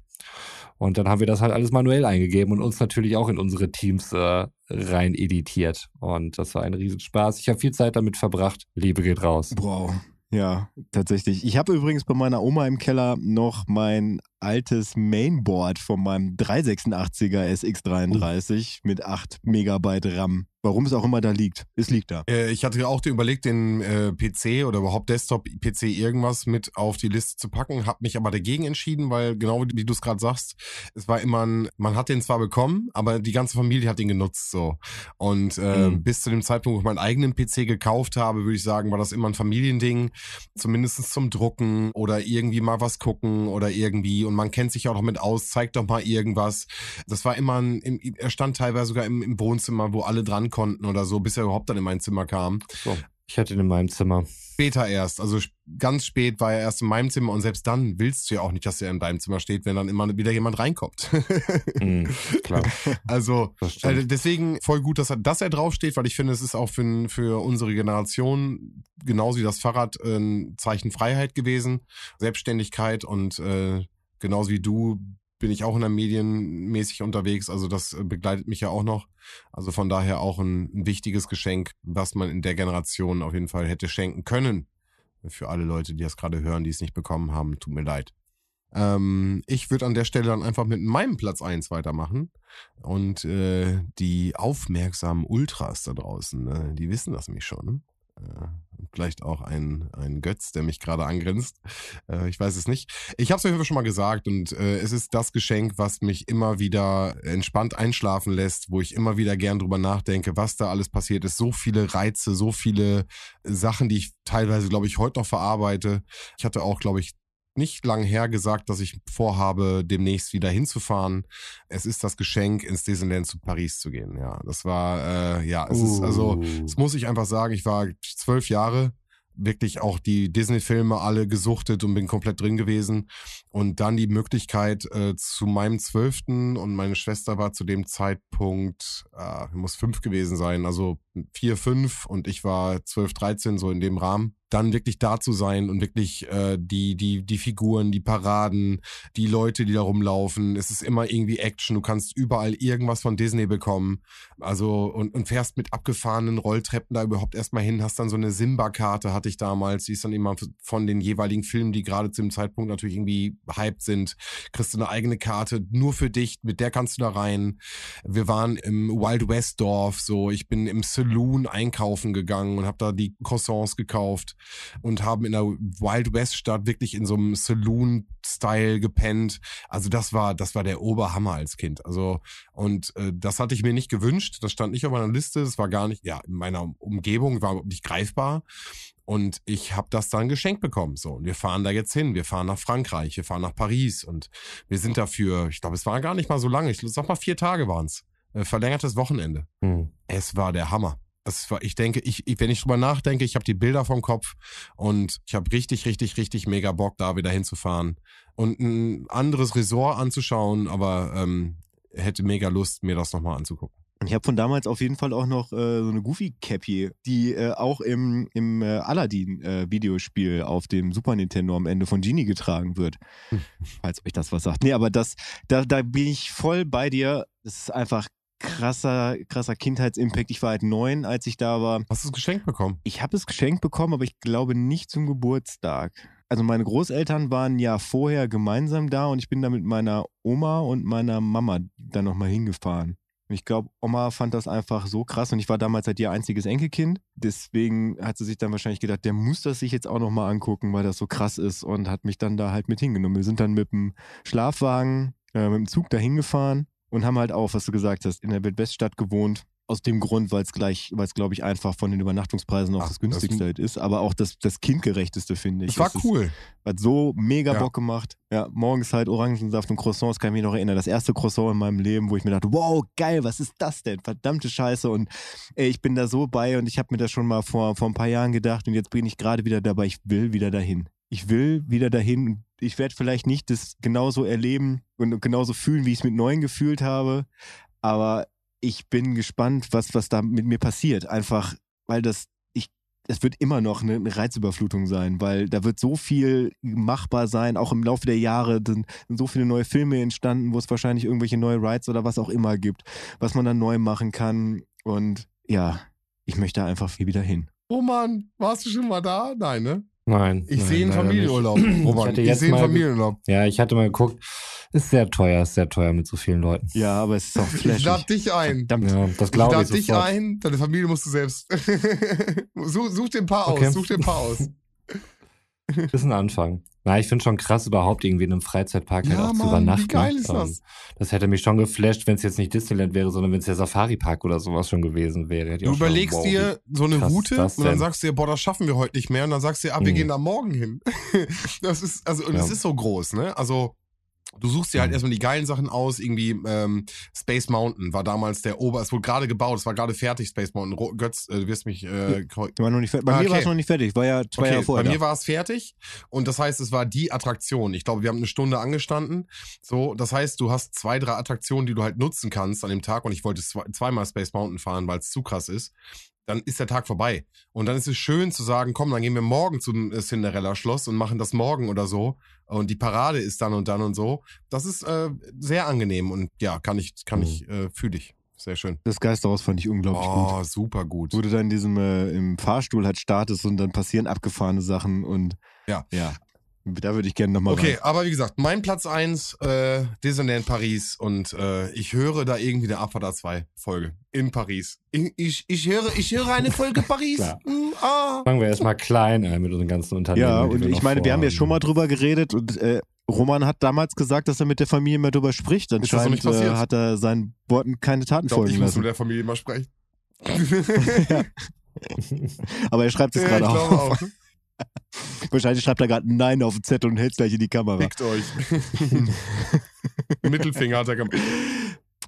Und dann haben wir das halt alles manuell eingegeben und uns natürlich auch in unsere Teams äh, rein editiert. Und das war ein Riesenspaß. Ich habe viel Zeit damit verbracht. Liebe geht raus. Wow. Ja, tatsächlich. Ich habe übrigens bei meiner Oma im Keller noch mein altes Mainboard von meinem 386er SX33 mit 8 Megabyte RAM. Warum es auch immer da liegt. Es liegt da. Äh, ich hatte auch überlegt, den äh, PC oder überhaupt Desktop-PC irgendwas mit auf die Liste zu packen, habe mich aber dagegen entschieden, weil genau wie du es gerade sagst, es war immer ein, man hat den zwar bekommen, aber die ganze Familie hat ihn genutzt so. Und äh, Mhm. bis zu dem Zeitpunkt, wo ich meinen eigenen PC gekauft habe, würde ich sagen, war das immer ein Familiending, zumindest zum Drucken oder irgendwie mal was gucken oder irgendwie und man kennt sich auch noch mit aus, zeigt doch mal irgendwas. Das war immer ein, im, er stand teilweise sogar im, im Wohnzimmer, wo alle dran konnten oder so, bis er überhaupt dann in mein Zimmer kam. So, ich hatte ihn in meinem Zimmer. Später erst, also ganz spät war er erst in meinem Zimmer und selbst dann willst du ja auch nicht, dass er in deinem Zimmer steht, wenn dann immer wieder jemand reinkommt. (laughs) Mhm, klar, also äh, deswegen voll gut, dass er, dass er draufsteht, weil ich finde, es ist auch für, für unsere Generation genauso wie das Fahrrad äh, ein Zeichen Freiheit gewesen, Selbstständigkeit und äh, genauso wie du bin ich auch in der Medienmäßig unterwegs, also das äh, begleitet mich ja auch noch. Also von daher auch ein, ein wichtiges Geschenk, was man in der Generation auf jeden Fall hätte schenken können. Für alle Leute, die das gerade hören, die es nicht bekommen haben, tut mir leid. Ähm, ich würde an der Stelle dann einfach mit meinem Platz eins weitermachen. Und äh, die aufmerksamen Ultras da draußen, äh, die wissen das nämlich schon. Äh, vielleicht auch ein, ein Götz, der mich gerade angrinst. Äh, ich weiß es nicht. Ich habe es Fall schon mal gesagt und äh, es ist das Geschenk, was mich immer wieder entspannt einschlafen lässt, wo ich immer wieder gern drüber nachdenke, was da alles passiert ist. So viele Reize, so viele Sachen, die ich teilweise, glaube ich, heute noch verarbeite. Ich hatte auch, glaube ich, nicht lang her gesagt, dass ich vorhabe, demnächst wieder hinzufahren. Es ist das Geschenk, ins Disneyland zu Paris zu gehen. Ja, das war, äh, ja, es ist, also, Uh. das muss ich einfach sagen, ich war zwölf Jahre wirklich auch die Disney-Filme alle gesuchtet und bin komplett drin gewesen. Und dann die Möglichkeit äh, zu meinem Zwölften und meine Schwester war zu dem Zeitpunkt, äh, muss fünf gewesen sein, also vier, fünf und ich war zwölf, dreizehn, so in dem Rahmen. Dann wirklich da zu sein und wirklich äh, die, die, die Figuren, die Paraden, die Leute, die da rumlaufen. Es ist immer irgendwie Action. Du kannst überall irgendwas von Disney bekommen. Also, und, und fährst mit abgefahrenen Rolltreppen da überhaupt erstmal hin, hast dann so eine Simba-Karte, hatte ich damals. Die ist dann immer von den jeweiligen Filmen, die gerade zu dem Zeitpunkt natürlich irgendwie hyped sind. Kriegst du eine eigene Karte, nur für dich, mit der kannst du da rein. Wir waren im Wild West Dorf, so. Ich bin im Saloon einkaufen gegangen und habe da die Croissants gekauft und haben in der Wild West Stadt wirklich in so einem Saloon-Style gepennt. Also das war, das war der Oberhammer als Kind. Also, und äh, das hatte ich mir nicht gewünscht. Das stand nicht auf meiner Liste. Das war gar nicht, ja, in meiner Umgebung war nicht greifbar. Und ich habe das dann geschenkt bekommen. So, und wir fahren da jetzt hin. Wir fahren nach Frankreich, wir fahren nach Paris und wir sind dafür, ich glaube, es war gar nicht mal so lange. Ich sag mal, vier Tage waren's. Äh, verlängertes Wochenende. Hm. Es war der Hammer. Es war, ich denke, ich, ich, wenn ich drüber nachdenke, ich habe die Bilder vom Kopf und ich habe richtig, richtig, richtig mega Bock, da wieder hinzufahren und ein anderes Resort anzuschauen, aber ähm, hätte mega Lust, mir das nochmal anzugucken. Und ich habe von damals auf jeden Fall auch noch äh, so eine Goofy-Cappy, die äh, auch im, im äh, Aladdin-Videospiel auf dem Super Nintendo am Ende von Genie getragen wird. (laughs) Falls euch das was sagt. Nee, aber das, da, da bin ich voll bei dir. Das ist einfach krasser, krasser Kindheitsimpact. Ich war halt neun, als ich da war. Hast du es geschenkt bekommen? Ich habe es geschenkt bekommen, aber ich glaube nicht zum Geburtstag. Also meine Großeltern waren Jahr vorher gemeinsam da und ich bin da mit meiner Oma und meiner Mama dann nochmal hingefahren. Und ich glaube, Oma fand das einfach so krass und ich war damals halt ihr einziges Enkelkind. Deswegen hat sie sich dann wahrscheinlich gedacht, der muss das sich jetzt auch nochmal angucken, weil das so krass ist und hat mich dann da halt mit hingenommen. Wir sind dann mit dem Schlafwagen, äh, mit dem Zug da hingefahren und haben halt auch, was du gesagt hast, in der Wildweststadt gewohnt. Aus dem Grund, weil es gleich, weil es glaube ich einfach von den Übernachtungspreisen auch Ach, das günstigste das- halt ist, aber auch das, das kindgerechteste finde ich. Das war ist- cool. hat so mega Ja. Bock gemacht. Ja, morgens halt Orangensaft und Croissants, kann ich mich noch erinnern. Das erste Croissant in meinem Leben, wo ich mir dachte, wow, geil, was ist das denn? Verdammte Scheiße. Und ey, ich bin da so bei und ich habe mir das schon mal vor, vor ein paar Jahren gedacht und jetzt bin ich gerade wieder dabei. Ich will wieder dahin. Ich will wieder dahin. Ich werde vielleicht nicht das genauso erleben und genauso fühlen, wie ich es mit neun gefühlt habe. Aber ich bin gespannt, was, was da mit mir passiert. Einfach, weil das es wird immer noch eine Reizüberflutung sein, weil da wird so viel machbar sein, auch im Laufe der Jahre sind so viele neue Filme entstanden, wo es wahrscheinlich irgendwelche neue Rides oder was auch immer gibt, was man dann neu machen kann. Und ja, ich möchte einfach wieder hin. Oh Mann, warst du schon mal da? Nein, ne? Nein. Ich sehe einen Familienurlaub, nicht. Roman. Ich hatte Ich, jetzt sehe einen mal- Familienurlaub. Ja, ich hatte mal geguckt. Ist sehr teuer, ist sehr teuer mit so vielen Leuten. Ja, aber es ist auch (laughs) Ich flashig. lade dich ein. Verdammt. Ja, das Ich glaube ich, lade dich sofort. ein, deine Familie musst du selbst. (laughs) such, such dir ein paar Okay. aus, such dir ein paar aus. (laughs) Ist ein Anfang. Na, ich finde schon krass, überhaupt irgendwie in einem Freizeitpark halt Ja, auch zu Mann, übernachten. wie geil ist Ähm, das? Das hätte mich schon geflasht, wenn es jetzt nicht Disneyland wäre, sondern wenn es der Safari-Park oder sowas schon gewesen wäre. Du auch schon, überlegst wow, dir so eine Route und dann sagst du dir, boah, das schaffen wir heute nicht mehr. Und dann sagst du dir, ah, wir Mhm. gehen da morgen hin. (laughs) das ist, also, und Ja. es ist so groß, ne? Also, du suchst dir halt Mhm. erstmal die geilen Sachen aus. Irgendwie, ähm, Space Mountain war damals der Ober, es wurde gerade gebaut, es war gerade fertig, Space Mountain. Götz, äh, du wirst mich, äh, War noch nicht Bei Ah, mir war es noch nicht fertig. War ja zwei Okay, Jahre vorher. bei mir war es fertig und das heißt, es war die Attraktion. Ich glaube, wir haben eine Stunde angestanden. So, das heißt, du hast zwei, drei Attraktionen, die du halt nutzen kannst an dem Tag und ich wollte zwei, zweimal Space Mountain fahren, weil es zu krass ist. Dann ist der Tag vorbei. Und dann ist es schön zu sagen, komm, dann gehen wir morgen zum äh, Cinderella-Schloss und machen das morgen oder so. Und die Parade ist dann und dann und so. Das ist äh, sehr angenehm und ja, kann ich, kann Mhm. ich, äh, fühle ich. Sehr schön. das Geisterhaus fand ich unglaublich gut. Oh, super gut. Wo du dann in diesem äh, im Fahrstuhl halt startest und dann passieren abgefahrene Sachen und Ja. ja. Da würde ich gerne nochmal Okay, aber wie gesagt, mein Platz 1, äh, Disneyland Paris und äh, ich höre da irgendwie eine Abfahrt 2 Folge in Paris. Ich, ich, ich, höre, ich höre eine Folge Paris. (laughs) Mm, ah. Fangen wir erstmal klein an mit unseren ganzen Unternehmen. Ja, und ich meine, wir haben ja vorhaben. schon mal drüber geredet und äh, Roman hat damals gesagt, dass er mit der Familie mehr drüber spricht. Anscheinend nicht passiert? äh, hat er seinen Worten keine Taten Ich glaube, folgen ich muss lassen. mit der Familie mal sprechen. (laughs) (laughs) Aber er schreibt es ja, gerade ich auf. glaube auch. (laughs) Wahrscheinlich schreibt er gerade ein Nein auf den Zettel und hält gleich in die Kamera. Fickt euch. (laughs) Mittelfinger hat er gemacht.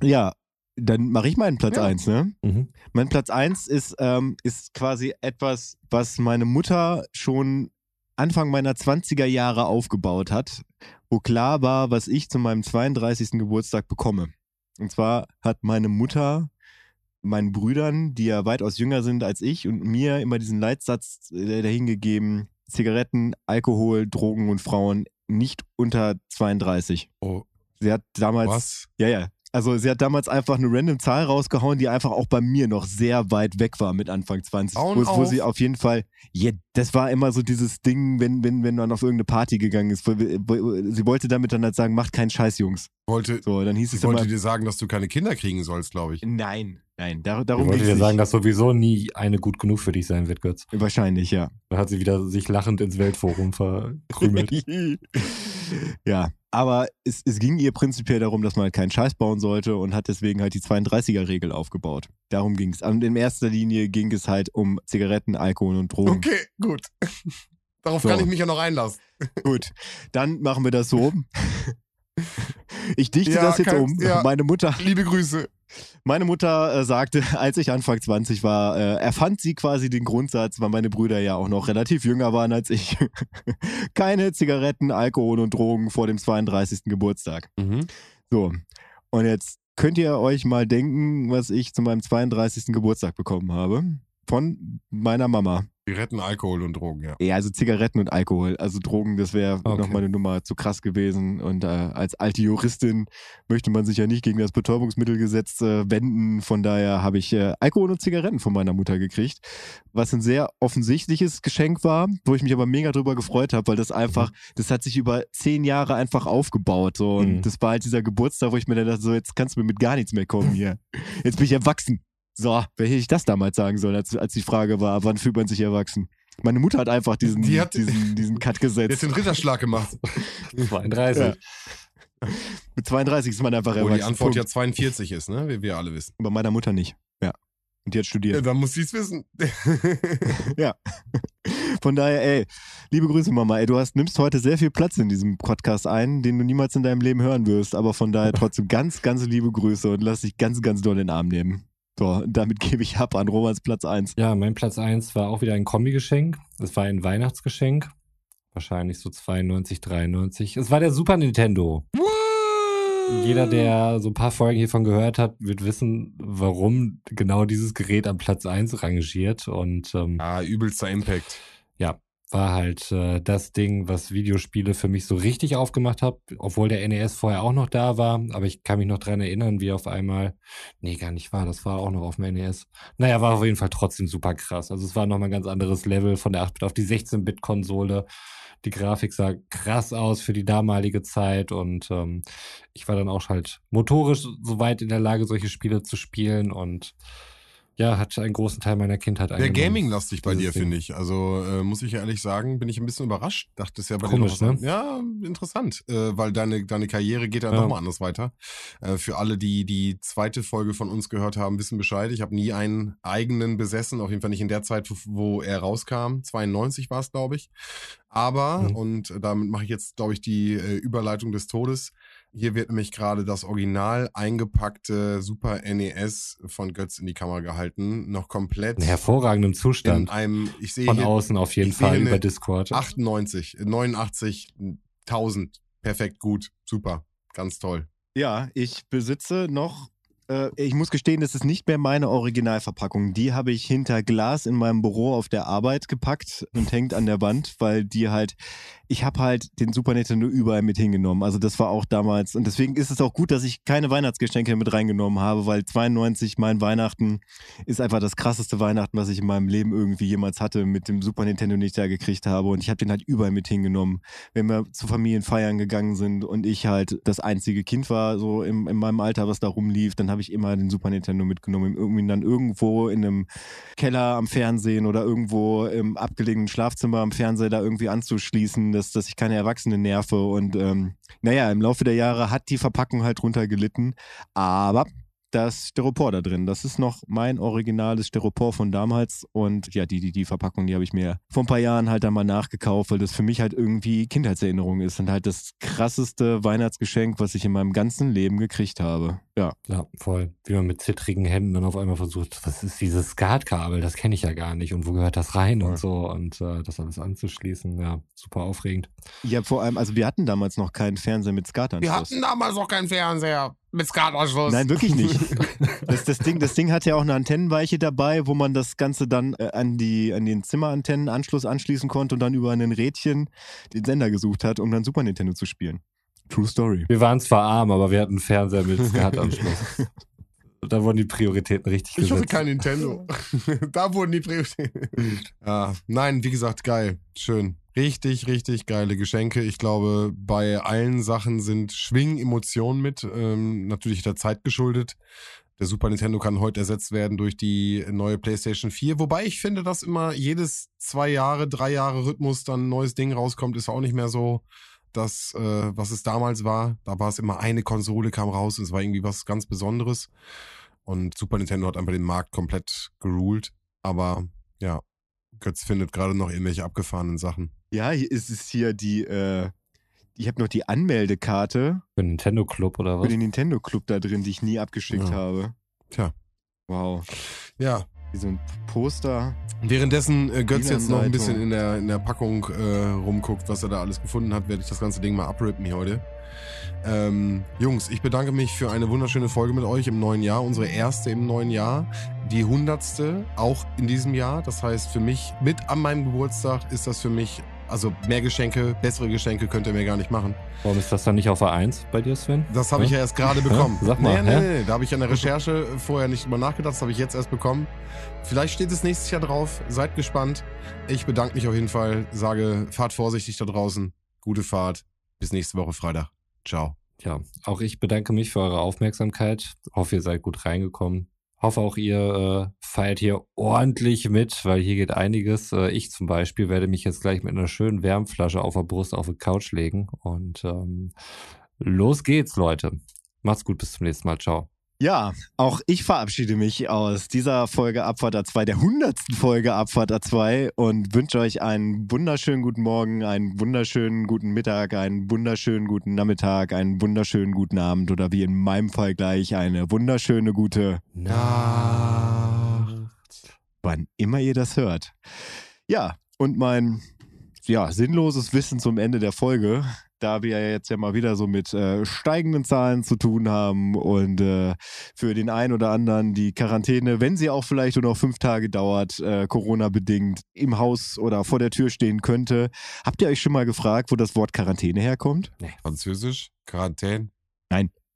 Ja, dann mache ich meinen Platz Ja. 1, ne? Mhm. Mein Platz 1 ist, ähm, ist quasi etwas, was meine Mutter schon Anfang meiner 20er Jahre aufgebaut hat, wo klar war, was ich zu meinem 32. Geburtstag bekomme. Und zwar hat meine Mutter meinen Brüdern, die ja weitaus jünger sind als ich, und mir immer diesen Leitsatz äh, dahingegeben, Zigaretten, Alkohol, Drogen und Frauen nicht unter 32. Oh, Sie hat damals was? ja, ja. Also sie hat damals einfach eine random Zahl rausgehauen, die einfach auch bei mir noch sehr weit weg war mit Anfang 20. Augen Wo, wo sie auf jeden Fall, ja, das war immer so dieses Ding, wenn, wenn, wenn man auf irgendeine Party gegangen ist. Wo, wo, sie wollte damit dann halt sagen, macht keinen Scheiß, Jungs. Wollte, So, dann hieß sie es immer, wollte dir sagen, dass du keine Kinder kriegen sollst, glaube ich. nein, nein, dar Ich darum wollte ging dir sagen, dass sowieso nie eine gut genug für dich sein wird, Götz. Wahrscheinlich, ja. Da hat sie wieder sich lachend ins Weltforum verkrümelt. (laughs) ja, aber es, es ging ihr prinzipiell darum, dass man halt keinen Scheiß bauen sollte und hat deswegen halt die 32er-Regel aufgebaut. Darum ging es. Und in erster Linie ging es halt um Zigaretten, Alkohol und Drogen. Okay, gut. (laughs) Darauf So. kann ich mich ja noch einlassen. (laughs) Gut, dann machen wir das so. (laughs) Ich dichte Ja, das jetzt kein- um. ja. Meine Mutter, Liebe Grüße. Meine Mutter äh, sagte, (laughs) als ich Anfang 20 war, äh, erfand sie quasi den Grundsatz, weil meine Brüder ja auch noch relativ jünger waren als ich. (laughs) Keine Zigaretten, Alkohol und Drogen vor dem 32. Geburtstag. So, und jetzt könnt ihr euch mal denken, was ich zu meinem 32. Geburtstag bekommen habe. Von meiner Mama. Wir retten Alkohol und Drogen, ja. Ja, also Zigaretten und Alkohol. Also Drogen, das wäre Okay. nochmal eine Nummer zu krass gewesen. Und äh, als alte Juristin möchte man sich ja nicht gegen das Betäubungsmittelgesetz äh, wenden. Von daher habe ich äh, Alkohol und Zigaretten von meiner Mutter gekriegt. Was ein sehr offensichtliches Geschenk war, wo ich mich aber mega drüber gefreut habe, weil das einfach, das hat sich über zehn Jahre einfach aufgebaut. So. Und Mhm. das war halt dieser Geburtstag, wo ich mir dann dachte, so, jetzt kannst du mir mit gar nichts mehr kommen hier. Jetzt bin ich erwachsen. So, wer hätte ich das damals sagen sollen, als, als die Frage war, wann fühlt man sich erwachsen? Meine Mutter hat einfach diesen, Die hat- diesen, diesen Cut Jetzt gesetzt. den Ritterschlag gemacht. (laughs) 32. Mit 32 ist man einfach Wo erwachsen. die Antwort ja Punkt. 42 ist, ne? Wie wir alle wissen. Bei meiner Mutter nicht. Ja. Und die hat Ja, studiert. dann muss sie es wissen. (laughs) (laughs) Von daher, ey, liebe Grüße, Mama. Ey, du hast, nimmst heute sehr viel Platz in diesem Podcast ein, den du niemals in deinem Leben hören wirst. Aber von daher trotzdem ganz, ganz liebe Grüße und lass dich ganz, ganz doll in den Arm nehmen. So, damit gebe ich ab an Romans Platz 1. Ja, mein Platz 1 war auch wieder ein Kombi-Geschenk. Es war ein Weihnachtsgeschenk. Wahrscheinlich so 92, 93. Es war der Super Nintendo. Jeder, der so ein paar Folgen hiervon gehört hat, wird wissen, warum genau dieses Gerät am Platz 1 rangiert. Und ähm, Ah, übelster Impact. War halt äh, das Ding, was Videospiele für mich so richtig aufgemacht hat, obwohl der NES vorher auch noch da war. Aber ich kann mich noch dran erinnern, wie auf einmal, nee, gar nicht war, das war auch noch auf dem NES. Naja, war auf jeden Fall trotzdem super krass. Also es war nochmal ein ganz anderes Level von der 8-Bit auf die 16-Bit-Konsole. Die Grafik sah krass aus für die damalige Zeit und ähm, ich war dann auch halt motorisch soweit in der Lage, solche Spiele zu spielen und ja, hat einen großen Teil meiner Kindheit Sehr eingenommen. gaming-lastig bei dir, finde ich. Also äh, muss ich ehrlich sagen, bin ich ein bisschen überrascht. Dachte es ja bei Komisch, dir noch ne? Ja, interessant, äh, weil deine, deine Karriere geht ja, Ja. nochmal anders weiter. Äh, für alle, die die zweite Folge von uns gehört haben, wissen Bescheid. Ich habe nie einen eigenen besessen, auf jeden Fall nicht in der Zeit, wo, wo er rauskam. 92 war es, glaube ich. Aber, Mhm. und damit mache ich jetzt, glaube ich, die äh, Überleitung des Todes. Hier wird nämlich gerade das original eingepackte Super NES von Götz in die Kamera gehalten. Noch komplett In hervorragendem in Zustand. einem, ich sehe Von hier außen auf jeden Fall über Discord. 98, 89, 1000. Perfekt, gut, super, ganz toll. Ja, ich besitze noch Äh, ich muss gestehen, das ist nicht mehr meine Originalverpackung. Die habe ich hinter Glas in meinem Büro auf der Arbeit gepackt und hängt an der Wand, weil die halt, ich habe halt den Super Nintendo überall mit hingenommen. Also das war auch damals und deswegen ist es auch gut, dass ich keine Weihnachtsgeschenke mit reingenommen habe, weil 92 mein Weihnachten ist einfach das krasseste Weihnachten, was ich in meinem Leben irgendwie jemals hatte mit dem Super Nintendo, den ich da gekriegt habe und ich habe den halt überall mit hingenommen. Wenn wir zu Familienfeiern gegangen sind und ich halt das einzige Kind war, so in, in meinem Alter, was da rumlief, dann habe ich immer den Super Nintendo mitgenommen, irgendwie dann irgendwo in einem Keller am Fernsehen oder irgendwo im abgelegenen Schlafzimmer am Fernseher da irgendwie anzuschließen, dass, dass ich keine Erwachsenen nerve. Und ähm, naja, im Laufe der Jahre hat die Verpackung halt drunter gelitten, aber das Styropor da drin. Das ist noch mein originales Styropor von damals. Und ja, die, die, die Verpackung, die habe ich mir vor ein paar Jahren halt einmal nachgekauft, weil das für mich halt irgendwie Kindheitserinnerung ist und halt das krasseste Weihnachtsgeschenk, was ich in meinem ganzen Leben gekriegt habe. Ja. Ja, voll. Wie man mit zittrigen Händen dann auf einmal versucht, was ist dieses Skatkabel? Das kenne ich ja gar nicht. Und wo gehört das rein Voll. und so? Und äh, das alles anzuschließen, ja, super aufregend. Ja, vor allem, also wir hatten damals noch keinen Fernseher mit Wir Skatanschluss. hatten damals noch keinen Fernseher mit Skatanschluss. Nein, wirklich nicht. (laughs) Das, das, Ding, das Ding hat ja auch eine Antennenweiche dabei, wo man das Ganze dann äh, an, die, an den Zimmerantennenanschluss anschließen konnte und dann über ein Rädchen den Sender gesucht hat, um dann Super Nintendo zu spielen. True Story. Wir waren zwar arm, aber wir hatten einen Fernseher mit Skatanschluss. (laughs) da wurden die Prioritäten richtig Ich hatte gesetzt. kein Nintendo. (laughs) da wurden die Prioritäten. ja, nein, wie gesagt, geil. Schön. Richtig, richtig geile Geschenke. Ich glaube, bei allen Sachen sind schwingen Emotionen mit. Ähm, natürlich der Zeit geschuldet. Der Super Nintendo kann heute ersetzt werden durch die neue PlayStation 4. Wobei ich finde, dass immer jedes zwei Jahre, drei Jahre Rhythmus dann ein neues Ding rauskommt, ist auch nicht mehr so das, äh, was es damals war. Da war es immer eine Konsole kam raus und es war irgendwie was ganz Besonderes. Und Super Nintendo hat einfach den Markt komplett geruled. Aber ja, Götz findet gerade noch irgendwelche abgefahrenen Sachen. Ja, hier ist es hier die, äh, ich habe noch die Anmeldekarte Für einen Nintendo Club oder für was? den Nintendo Club da drin, die ich nie abgeschickt Ja. habe. Tja. Wow. Ja. Wie so ein Poster. Währenddessen äh, Götz jetzt noch ein bisschen in der, in der Packung äh, rumguckt, was er da alles gefunden hat, werde ich das ganze Ding mal abrippen hier heute. Ähm, Jungs, ich bedanke mich für eine wunderschöne Folge mit euch im neuen Jahr, unsere erste im neuen Jahr, die hundertste auch in diesem Jahr. Das heißt, für mich mit an meinem Geburtstag ist das für mich, also mehr Geschenke, bessere Geschenke könnt ihr mir gar nicht machen. Warum ist das dann nicht auf der 1 bei dir, Sven? Das habe ich Hä? ja erst gerade bekommen. Hä? Sag mal, nee, nee, nee, da habe ich an der Recherche vorher nicht drüber nachgedacht, das habe ich jetzt erst bekommen. Vielleicht steht es nächstes Jahr drauf, seid gespannt. Ich bedanke mich auf jeden Fall, sage, fahrt vorsichtig da draußen, gute Fahrt, bis nächste Woche Freitag. Ciao. Ja, auch ich bedanke mich für eure Aufmerksamkeit. Hoffe, ihr seid gut reingekommen. Hoffe auch ihr äh, feiert hier ordentlich mit, weil hier geht einiges. Äh, ich zum Beispiel werde mich jetzt gleich mit einer schönen Wärmflasche auf der Brust auf die Couch legen. Und ähm, los geht's, Leute. Macht's gut, bis zum nächsten Mal. Ciao. Ja, auch ich verabschiede mich aus dieser Folge Abfahrt A2, der hundertsten Folge Abfahrt A2 und wünsche euch einen wunderschönen guten Morgen, einen wunderschönen guten Mittag, einen wunderschönen guten Nachmittag, einen wunderschönen guten Abend oder wie in meinem Fall gleich eine wunderschöne gute, wann immer ihr das hört. Ja, und mein ja, sinnloses Wissen zum Ende der Folge, da wir jetzt ja mal wieder so mit äh, steigenden Zahlen zu tun haben und äh, für den einen oder anderen die Quarantäne, wenn sie auch vielleicht nur noch fünf Tage dauert, äh, Corona-bedingt, im Haus oder vor der Tür stehen könnte. Habt ihr euch schon mal gefragt, wo das Wort Quarantäne herkommt? Französisch, Quarantäne.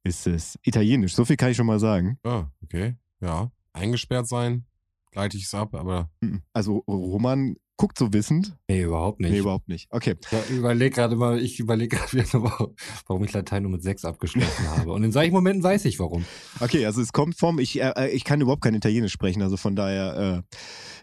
Ist es italienisch, so viel kann ich schon mal sagen. Ah, okay. Ja. Eingesperrt sein, leite ich es ab, aber. Also Roman guckt so wissend. Nee, überhaupt nicht. Nee, überhaupt nicht. Okay. Ich überlege gerade mal, ich überlege gerade wieder, warum- ich Latein nur mit 6 abgeschlossen habe. Und in solchen Momenten weiß ich warum. Okay, also es kommt vom, ich, äh, ich kann überhaupt kein Italienisch sprechen, also von daher äh,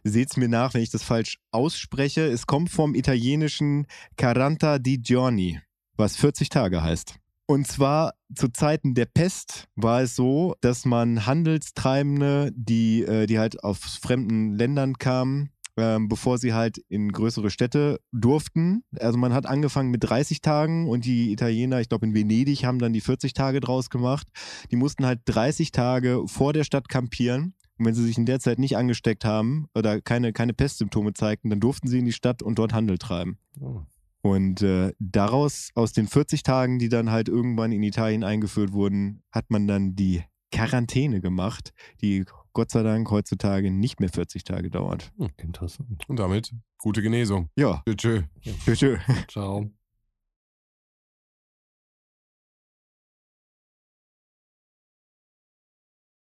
seht's mir nach, wenn ich das falsch ausspreche. Es kommt vom italienischen Quaranta di giorni, was 40 Tage heißt. Und zwar zu Zeiten der Pest war es so, dass man Handelstreibende, die, äh, die halt aus fremden Ländern kamen, ähm, bevor sie halt in größere Städte durften. Also man hat angefangen mit 30 Tagen und die Italiener, ich glaube in Venedig, haben dann die 40 Tage draus gemacht. Die mussten halt 30 Tage vor der Stadt kampieren. Und wenn sie sich in der Zeit nicht angesteckt haben oder keine, keine Pestsymptome zeigten, dann durften sie in die Stadt und dort Handel treiben. Oh. Und äh, daraus, aus den 40 Tagen, die dann halt irgendwann in Italien eingeführt wurden, hat man dann die Quarantäne gemacht, die Gott sei Dank heutzutage nicht mehr 40 Tage dauert. Hm, interessant. Und damit gute Genesung. Ja, Tschö, tschö. tschö, tschö. Ciao.